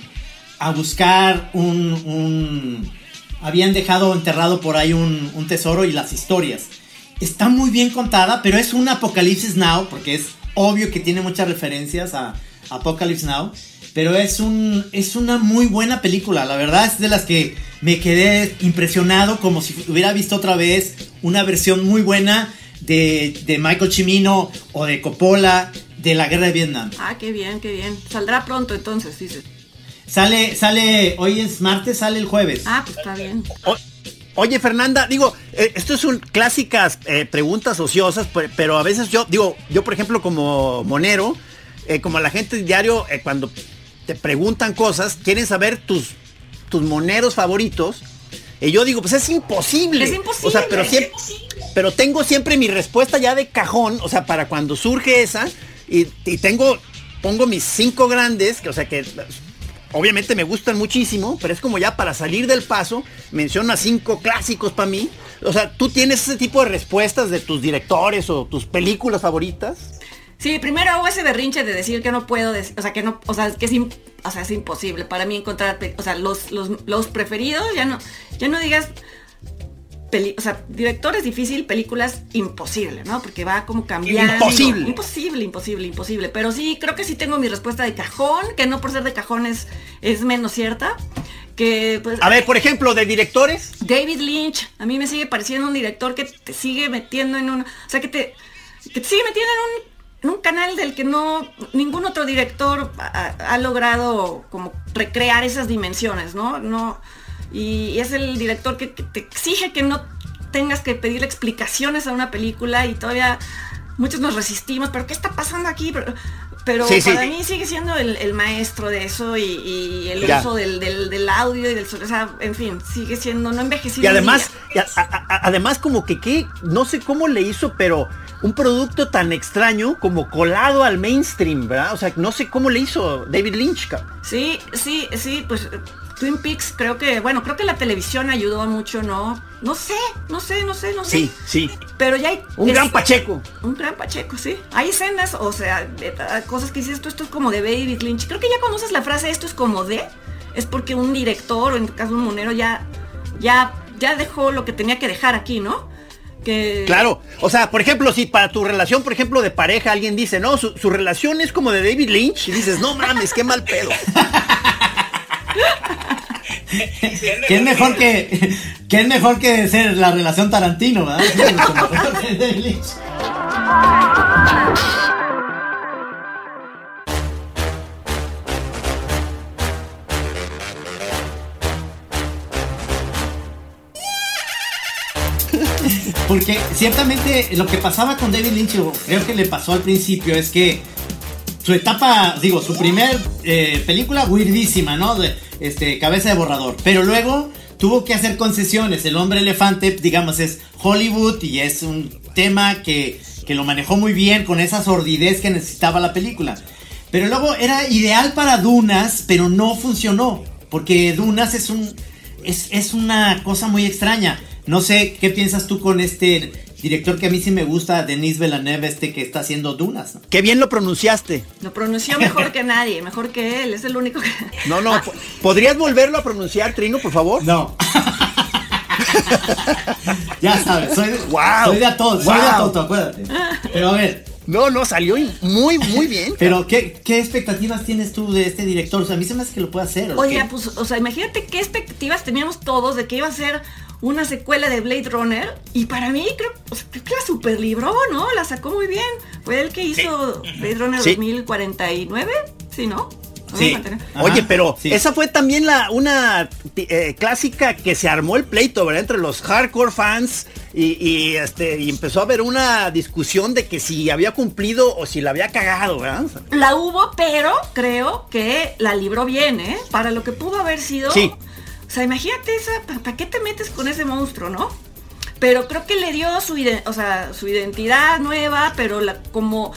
a buscar un, un- habían dejado enterrado por ahí un, un tesoro y las historias. Está muy bien contada, pero es un Apocalipsis Now, porque es obvio que tiene muchas referencias a Apocalypse Now. Pero es, un, es una muy buena película, la verdad es de las que me quedé impresionado como si hubiera visto otra vez una versión muy buena de, de Michael Cimino o de Coppola de la guerra de Vietnam.
Ah, qué bien, qué bien. Saldrá pronto entonces, dices.
Sale, sale, hoy es martes, sale el jueves.
Ah, pues está bien.
O- Oye, Fernanda, digo, eh, esto es un clásicas eh, preguntas ociosas, pe- pero a veces yo, digo, yo por ejemplo como monero, eh, como la gente diario, eh, cuando te preguntan cosas, quieren saber tus, tus moneros favoritos. Y yo digo, pues es imposible.
Es imposible.
O sea, pero siempre, pero tengo siempre mi respuesta ya de cajón, o sea, para cuando surge esa, y, y tengo, pongo mis cinco grandes, que, o sea, que obviamente me gustan muchísimo, pero es como ya para salir del paso, menciona cinco clásicos para mí. O sea, ¿tú tienes ese tipo de respuestas de tus directores o tus películas favoritas?
Sí, primero hago ese berrinche de decir que no puedo decir, o sea, que no, o sea, que es, im- o sea, es imposible para mí encontrar, o sea, los, los, los preferidos, ya no, ya no digas, peli- o sea, directores difícil, películas imposible, ¿no? Porque va como cambiando.
Imposible.
Imposible, imposible, imposible. Pero sí, creo que sí tengo mi respuesta de cajón, que no por ser de cajón es, es menos cierta. Que pues.
A ver, por ejemplo, de directores.
David Lynch, a mí me sigue pareciendo un director que te sigue metiendo en un, o sea, que te, que te sigue metiendo en un, un canal del que no, ningún otro director ha, logrado como recrear esas dimensiones, ¿no? No, y es el director que, que te exige que no tengas que pedirle explicaciones a una película y todavía muchos nos resistimos, pero ¿qué está pasando aquí? Pero, pero
Sí, sí.
para mí sigue siendo el, el maestro de eso y, y el
Ya.
uso del, del- del audio y del sonido, o sea, en fin, sigue siendo no envejecido.
Y además,
día.
y a- a- a- además como que, que no sé cómo le hizo, pero un producto tan extraño como colado al mainstream, ¿verdad? O sea, no sé cómo le hizo David Lynch. cabrón.
Sí, sí, sí, pues Twin Peaks creo que, bueno, creo que la televisión ayudó mucho, ¿no? No sé, no sé, no sé, no sé.
Sí, sí.
Pero ya hay...
Un
es-
gran Pacheco.
Un gran Pacheco, sí. Hay escenas, o sea, de- cosas que dices, esto, esto es como de David Lynch. Creo que ya usas la frase esto es como de, es porque un director, o en tu caso un monero, ya, ya, ya dejó lo que tenía que dejar aquí, ¿no? Que...
Claro, o sea, por ejemplo, si para tu relación, por ejemplo, de pareja, alguien dice, no, su, su relación es como de David Lynch, y dices, no mames, qué mal pedo. *laughs* *laughs*
¿Qué es mejor que, qué es mejor que ser la relación Tarantino, ¿verdad? *laughs* Que. Porque ciertamente lo que pasaba con David Lynch, o creo que le pasó al principio, es que su etapa, digo, su primer eh, película weirdísima, ¿no? De, este, cabeza de borrador. Pero luego tuvo que hacer concesiones. El hombre elefante, digamos, es Hollywood y es un tema que, que lo manejó muy bien con esa sordidez que necesitaba la película. Pero luego era ideal para Dunas, pero no funcionó. Porque Dunas es un. Es, es una cosa muy extraña. No sé qué piensas tú con este director que a mí sí me gusta, Denis Villeneuve, este que está haciendo Dunas. ¿no?
Qué bien lo pronunciaste.
Lo pronunció mejor que *laughs* nadie, mejor que él, es el único que... *laughs*
No, no, po- ¿podrías volverlo a pronunciar, Trino, por favor?
No. *laughs* ya sabes, soy, de-
Wow.
soy de Atoto, soy de
Wow.
Atoto, acuérdate. Pero a ver,
No, no, salió muy, muy bien.
pero ¿qué, qué expectativas tienes tú de este director? O sea, a mí se me hace que lo puede hacer. ¿o
Oye,
qué?
pues, o sea, imagínate qué expectativas teníamos todos de que iba a ser una secuela de Blade Runner. Y para mí, creo, o sea, creo que la super libró, ¿no? La sacó muy bien. Fue el que hizo Blade Runner
Sí.
2049, ¿sí, no?
Sí.
2049.
Ajá,
Oye, pero
sí.
esa fue también la una eh, clásica que se armó el pleito, ¿verdad? Entre los hardcore fans y, y, este y empezó a haber una discusión de que si había cumplido o si la había cagado, ¿verdad?
La hubo, pero creo que la libró bien, ¿eh? Para lo que pudo haber sido.
Sí.
O sea, imagínate esa, ¿para qué te metes con ese monstruo, no? Pero creo que le dio su, ide- o sea, su identidad nueva, pero la, como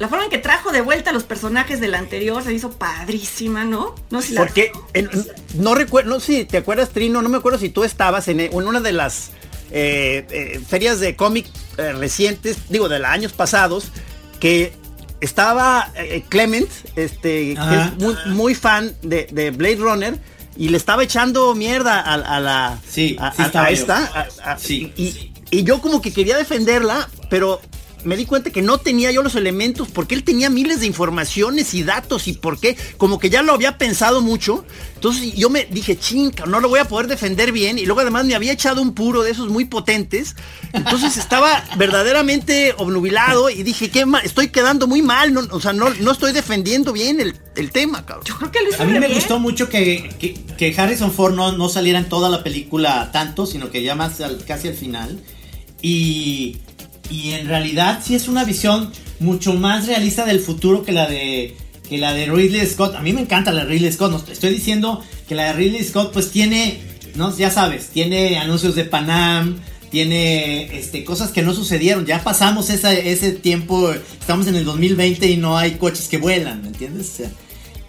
la forma en que trajo de vuelta a los personajes del anterior se hizo padrísima, ¿no? No sé si la-
Porque en- no recuerdo, no sé si te acuerdas, Trino, no me acuerdo si tú estabas en, en una de las eh, eh, ferias de cómic eh, recientes, digo, de los años pasados, que estaba eh, Clement, este, que es muy, muy fan de, de Blade Runner, y le estaba echando mierda a, a la
Sí,
a,
sí
a- a esta. a- a-
Sí,
y,
sí.
y yo como que quería defenderla, pero me di cuenta que no tenía yo los elementos, porque él tenía miles de informaciones y datos y por qué, como que ya lo había pensado mucho. Entonces yo me dije, chinga, no lo voy a poder defender bien. Y luego además me había echado un puro de esos muy potentes. Entonces estaba *laughs* verdaderamente obnubilado y dije, qué mal, estoy quedando muy mal. No, o sea, no, no estoy defendiendo bien el, el tema, cabrón.
Yo creo que lo
A mí me
bien.
gustó mucho que, que, que Harrison Ford no, no saliera en toda la película tanto, sino que ya más al- casi al final. Y, y en realidad sí es una visión mucho más realista del futuro que la de que la de Ridley Scott. A mí me encanta la de Ridley Scott. Estoy diciendo que la de Ridley Scott pues tiene, no, ya sabes, tiene anuncios de Panam, tiene este, cosas que no sucedieron. Ya pasamos ese tiempo, estamos en el 2020 y no hay coches que vuelan, ¿me entiendes?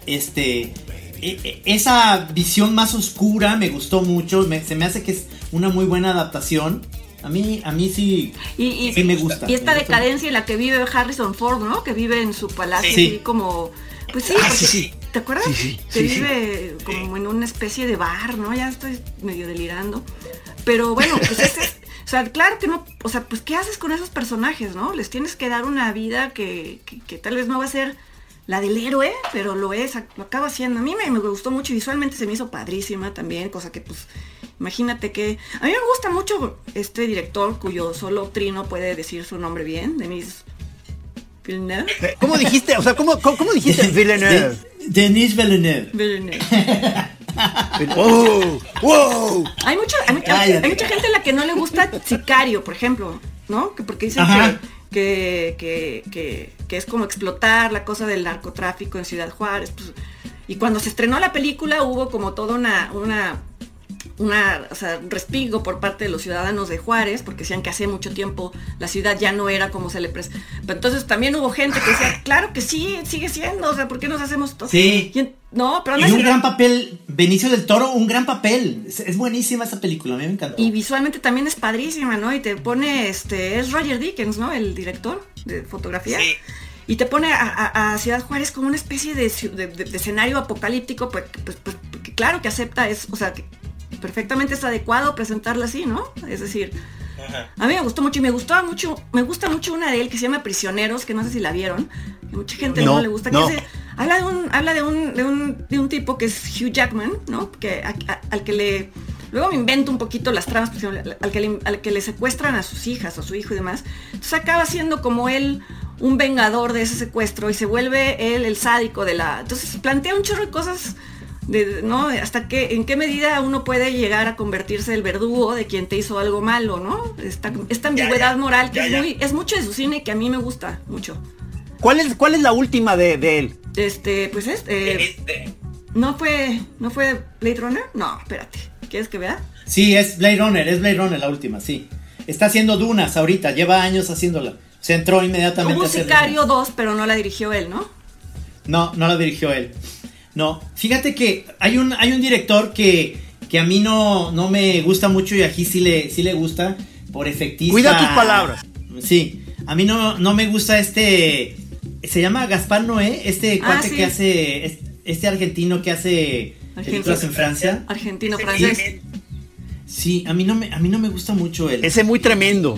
Este e- e- esa visión más oscura me gustó mucho me- se me hace que es una muy buena adaptación a mí a mí sí
Y, y-
sí me gusta
Y esta
Me gusta.
decadencia en la que vive Harrison Ford, ¿no? Que vive en su palacio
Sí.
así como... Pues sí,
Ah,
porque-
sí, sí.
¿te acuerdas?
Sí, sí,
que
sí, sí.
vive como en una especie de bar, ¿no? Ya estoy medio delirando. Pero bueno, pues ese es- O sea, claro que no... O sea, pues ¿qué haces con esos personajes, no? Les tienes que dar una vida que, que- que tal vez no va a ser la del héroe, pero lo es, lo acaba haciendo. A mí me, me gustó mucho y visualmente se me hizo padrísima también, cosa que pues imagínate que... A mí me gusta mucho este director cuyo solo Trino puede decir su nombre bien, Denis Villeneuve.
¿Cómo dijiste? O sea, ¿cómo, cómo, cómo dijiste Villeneuve?
De- Denis Villeneuve
Villeneuve. *laughs*
¡Oh! ¡Wow!
Hay, mucho, hay, mucha, hay mucha gente a la que no le gusta Sicario, por ejemplo, ¿no? Que porque dicen que, que, que, que- que es como explotar la cosa del narcotráfico en Ciudad Juárez. pues, y cuando se estrenó la película hubo como toda una, una, una o sea, respingo por parte de los ciudadanos de Juárez, porque decían que hace mucho tiempo la ciudad ya no era como se le presenta. Pero entonces también hubo gente que decía, *laughs* claro que sí, sigue siendo, o sea, ¿por qué nos hacemos todo?
Sí.
No, pero no es-
un gran papel Benicio del Toro un gran papel es, es buenísima esa película a mí me encantó
Y visualmente también es padrísima, ¿no? Y te pone, este, es Roger Dickens, ¿no? El director de fotografía.
Sí.
Y te pone a, a- a Ciudad Juárez como una especie de, de- de- de escenario apocalíptico, pues, pues, pues, claro que acepta, es, o sea, que perfectamente es adecuado presentarla así, ¿no? Es decir,
Ajá.
a mí me gustó mucho y me gustaba mucho, me gusta mucho una de él que se llama Prisioneros, que no sé si la vieron, que mucha gente no,
No,
le gusta,
no.
que es de- habla de un, habla de un, de un, de un tipo que es Hugh Jackman, ¿no? Que a- a- al que le luego me invento un poquito las tramas, porque al, al que le, al que le secuestran a sus hijas, a su hijo y demás. Entonces acaba siendo como él un vengador de ese secuestro y se vuelve él el sádico de la. Entonces plantea un chorro de cosas de, ¿no? Hasta qué, en qué medida uno puede llegar a convertirse el verdugo de quien te hizo algo malo, ¿no? Esta, esta ambigüedad
ya.
moral que
Ya,
es,
ya.
muy, es mucho de su cine que a mí me gusta mucho.
¿Cuál es, cuál es la última de, de él?
Este, pues es, eh,
Este,
¿no fue, no fue Blade Runner? No, espérate. ¿Quieres que vea?
sí es Blade Runner es Blade Runner la última sí está haciendo Dunas ahorita lleva años haciéndola se entró inmediatamente
Hubo Sicario
Dunas.
2, pero no la dirigió él, ¿no?
No, no la dirigió él. No, fíjate que hay un, hay un director que, que a mí no, no me gusta mucho y aquí sí le, sí le gusta por efectista.
Cuida tus palabras.
Sí, a mí no, no me gusta este. Se llama Gaspar Noé, este
Ah,
cuate
sí.
que hace. es- Este argentino que hace películas en Francia.
Argentino, francés.
Sí, a mí no me, a mí no me gusta mucho él.
Ese muy tremendo.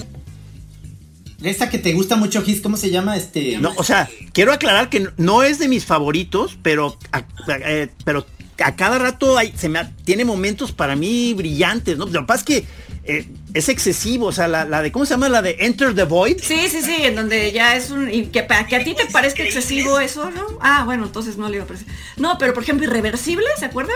Esta que te gusta mucho, Gis, ¿cómo se llama? Este.
No, o sea, quiero aclarar que no es de mis favoritos, pero a, a- eh, pero a cada rato hay, se me ha- tiene momentos para mí brillantes, ¿no? Lo que pasa es que eh, es excesivo, o sea, la, la de, ¿cómo se llama? La de Enter the Void.
Sí, sí, sí, en donde ya es un... Y que, pa- que a ti te parezca excesivo eso, ¿no? Ah, bueno, entonces no le iba a parecer. No, pero por ejemplo, Irreversible, ¿se acuerdan?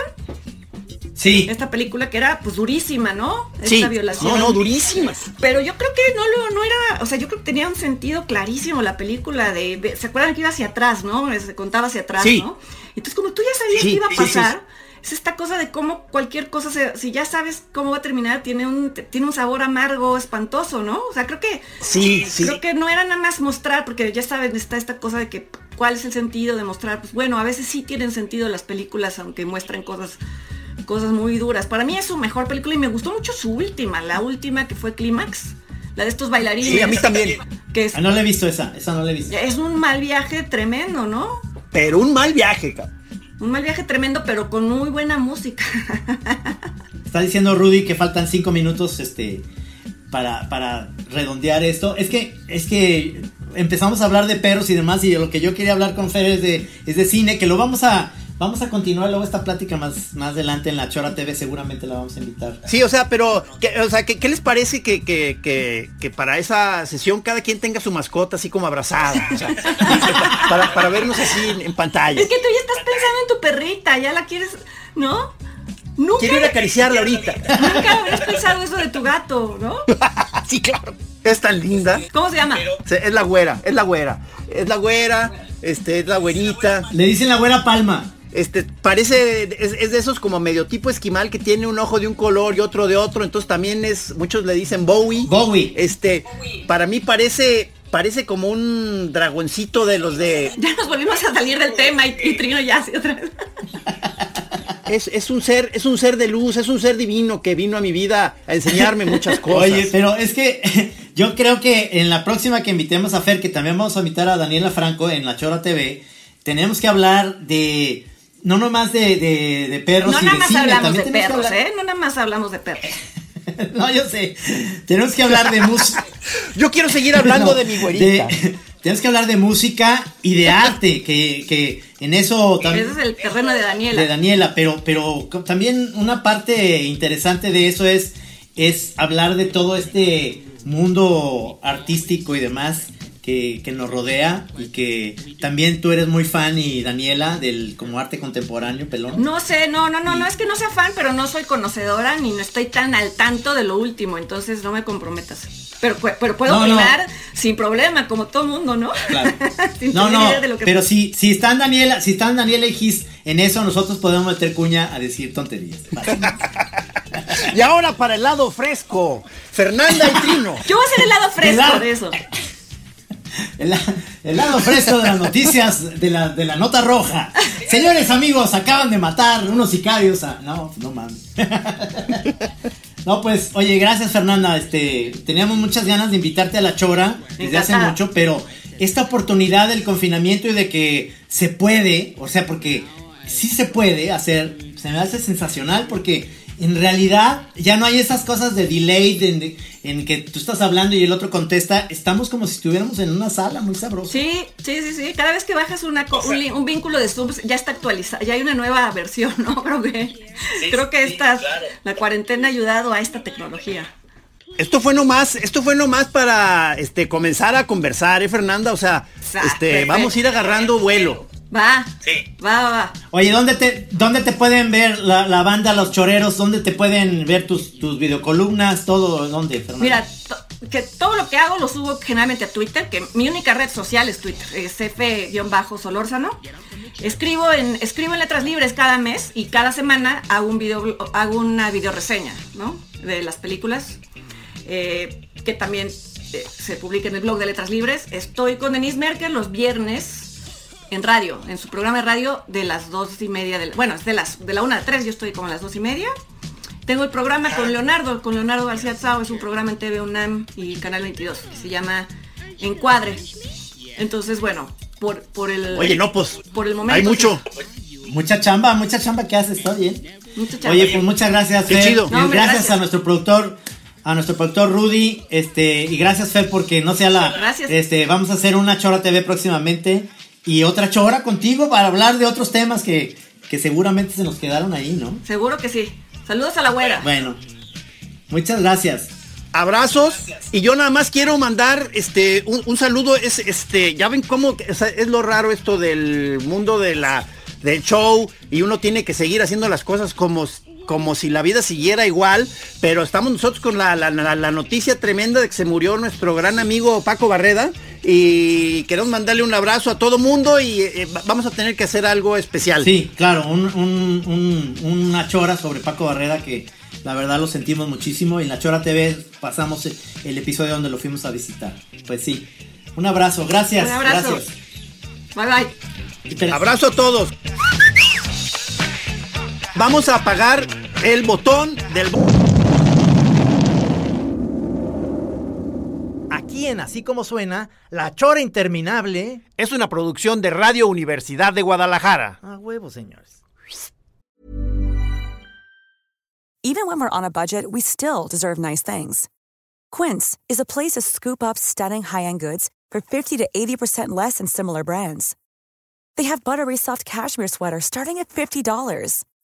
Sí.
Esta película que era pues durísima, ¿no?
Sí,
Esta violación.
no, no, durísima.
Pero yo creo que no lo, no era, o sea, yo creo que tenía un sentido clarísimo la película de, de- ¿se acuerdan que iba hacia atrás, no? Se contaba hacia atrás,
Sí.
¿no? Entonces como tú ya sabías
Sí,
que iba a pasar, es esta cosa de cómo cualquier cosa, se- si ya sabes cómo va a terminar, tiene un, tiene un sabor amargo, espantoso, ¿no? O sea, creo que
Sí, sí.
Creo que no era nada más mostrar, porque ya saben, está esta cosa de que cuál es el sentido de mostrar. Pues bueno, a veces sí tienen sentido las películas, aunque muestren cosas, cosas muy duras. Para mí es su mejor película y me gustó mucho su última, la última que fue Clímax. La de estos bailarines.
Sí, a mí también.
Que es,
Ah, no la he visto esa, esa no la he visto.
es un mal viaje tremendo, ¿no?
Pero un mal viaje, cabrón.
Un mal viaje tremendo, pero con muy buena música. *laughs*
Está diciendo Rudy que faltan cinco minutos este, para, para redondear esto. Es que, es que empezamos a hablar de perros y demás, y de lo que yo quería hablar con Fer es de, es de cine, que lo vamos a, vamos a continuar luego esta plática más, más adelante en la Chora TV, seguramente la vamos a invitar.
Sí, o sea, pero, ¿qué, o sea, ¿qué, qué les parece que, que, que, que para esa sesión cada quien tenga su mascota así como abrazada? O sea, *laughs* para, para vernos así en, en pantalla.
Es que tú ya estás pensando en tu perrita, ya la quieres, ¿no? Nunca,
Quiero ir a acariciarla ahorita.
nunca habrías pensado eso de tu gato, ¿no? *laughs*
sí, claro. Es tan linda.
¿Cómo se llama?
Es la güera, es la güera. Es la güera, este, es la güerita.
Le dicen la buena palma.
Este, parece, es, es de esos como medio tipo esquimal que tiene un ojo de un color y otro de otro. Entonces también es, muchos le dicen Bowie.
Bowie.
Este, para mí parece, parece como un dragoncito de los de,
Ya nos volvimos a salir del tema y, y Trino ya hace otra vez.
es, es un ser, es un ser de luz, es un ser divino que vino a mi vida a enseñarme muchas *laughs* cosas.
Oye, pero es que *laughs* yo creo que en la próxima que invitemos a Fer, que también vamos a invitar a Daniela Franco en la Chora TV, tenemos que hablar de, no nomás de, de, de perros
No
y
nada
de
más
cine,
hablamos
también
de perros,
hablar-
¿eh? No nada más hablamos de perros. *laughs*
no, yo sé. Tenemos que hablar de música. *laughs*
Yo quiero seguir hablando de mi güerita. *laughs*
tenemos que hablar de música y de arte, que, que en eso también...
Ese es el terreno de Daniela.
de Daniela, pero, pero también una parte interesante de eso es, es hablar de todo este mundo artístico y demás que, que nos rodea y que también tú eres muy fan y Daniela del como arte contemporáneo, pelón.
No sé, no, no, no, no es que no sea fan, pero no soy conocedora ni no estoy tan al tanto de lo último, entonces no me comprometas. Pero, pero puedo
No, no.
opinar sin problema, como todo mundo, ¿no?
Claro. *laughs*
Sin
No, no,
idea de lo que-
pero si, si están Daniela, si están Daniela y Gis en eso, nosotros podemos meter cuña a decir tonterías. *laughs*
Y ahora para el lado fresco, Fernanda y Trino.
Yo voy a hacer el lado fresco de eso.
El, el lado fresco de las noticias de la, de la nota roja. Señores amigos, acaban de matar unos sicarios a. No, no mames. *laughs* No, pues, oye, gracias Fernanda. Este, teníamos muchas ganas de invitarte a la chora desde hace mucho, pero esta oportunidad del confinamiento y de que se puede, o sea, porque sí se puede hacer, se me hace sensacional porque en realidad ya no hay esas cosas de delay de- de- en que tú estás hablando y el otro contesta. Estamos como si estuviéramos en una sala muy sabrosa.
Sí, sí, sí, sí. Cada vez que bajas una un, vínculo de Zoom ya está actualizado, ya hay una nueva versión, ¿no? Creo que, creo que
sí,
esta,
claro.
la cuarentena ha ayudado a esta tecnología.
Esto fue nomás, esto fue nomás para este comenzar a conversar, ¿eh, Fernanda? O sea,
Exacto.
este, vamos a ir agarrando vuelo.
Va,
Sí.
va, va, va.
Oye, ¿dónde te, dónde te pueden ver la, la banda Los Choreros? ¿Dónde te pueden ver tus, tus videocolumnas? Todo, ¿dónde, Fernanda?
Mira, to- que todo lo que hago lo subo generalmente a Twitter, que mi única red social es Twitter, es F-Solórzano. Escribo en, escribo en letras libres cada mes y cada semana hago un video, hago una video reseña, ¿no? De las películas, eh, que también eh, se publica en el blog de Letras Libres. Estoy con Denise Merkel los viernes en radio, en su programa de radio de las dos y media, de la- bueno, es de las de la una a tres, yo estoy como a las dos y media. Tengo el programa con Leonardo, con Leonardo García Tsao, es un programa en TV UNAM y Canal 22, que se llama Encuadre. Entonces, bueno, por, por el
Oye, no, pues,
por el momento
hay mucho.
Mucha chamba, mucha chamba que haces, está bien.
Mucha chamba.
Oye, pues muchas gracias,
Qué
Fer.
chido.
Y
No, hombre,
gracias,
gracias.
a nuestro productor, a nuestro productor Rudy, este, y gracias Fer porque no sea la,
Gracias.
este, vamos a hacer una chora TV próximamente y otra chora contigo para hablar de otros temas que, que seguramente se nos quedaron ahí, ¿no?
Seguro que sí. Saludos a la güera.
Bueno, muchas gracias.
Abrazos y yo nada más quiero mandar este un, un saludo es este ya ven cómo sea, es lo raro esto del mundo de la del show y uno tiene que seguir haciendo las cosas como como si la vida siguiera igual, pero estamos nosotros con la, la- la- la noticia tremenda de que se murió nuestro gran amigo Paco Barreda y queremos mandarle un abrazo a todo mundo y eh, va- vamos a tener que hacer algo especial.
Sí, claro, un, un- un- una chora sobre Paco Barrera que la verdad lo sentimos muchísimo y en la Chora TV pasamos el, episodio donde lo fuimos a visitar. Pues sí, un abrazo, gracias.
Un abrazo.
Gracias.
Bye bye.
Abrazo a todos. Vamos a apagar el botón del...
aquí en Así como suena, La Chora Interminable.
Es una producción de Radio Universidad de Guadalajara.
A huevo, señores.
Even when we're on a budget, we still deserve nice things. Quince is a place to scoop up stunning high-end goods for 50 to 80% less than similar brands. They have buttery soft cashmere sweaters starting at $50,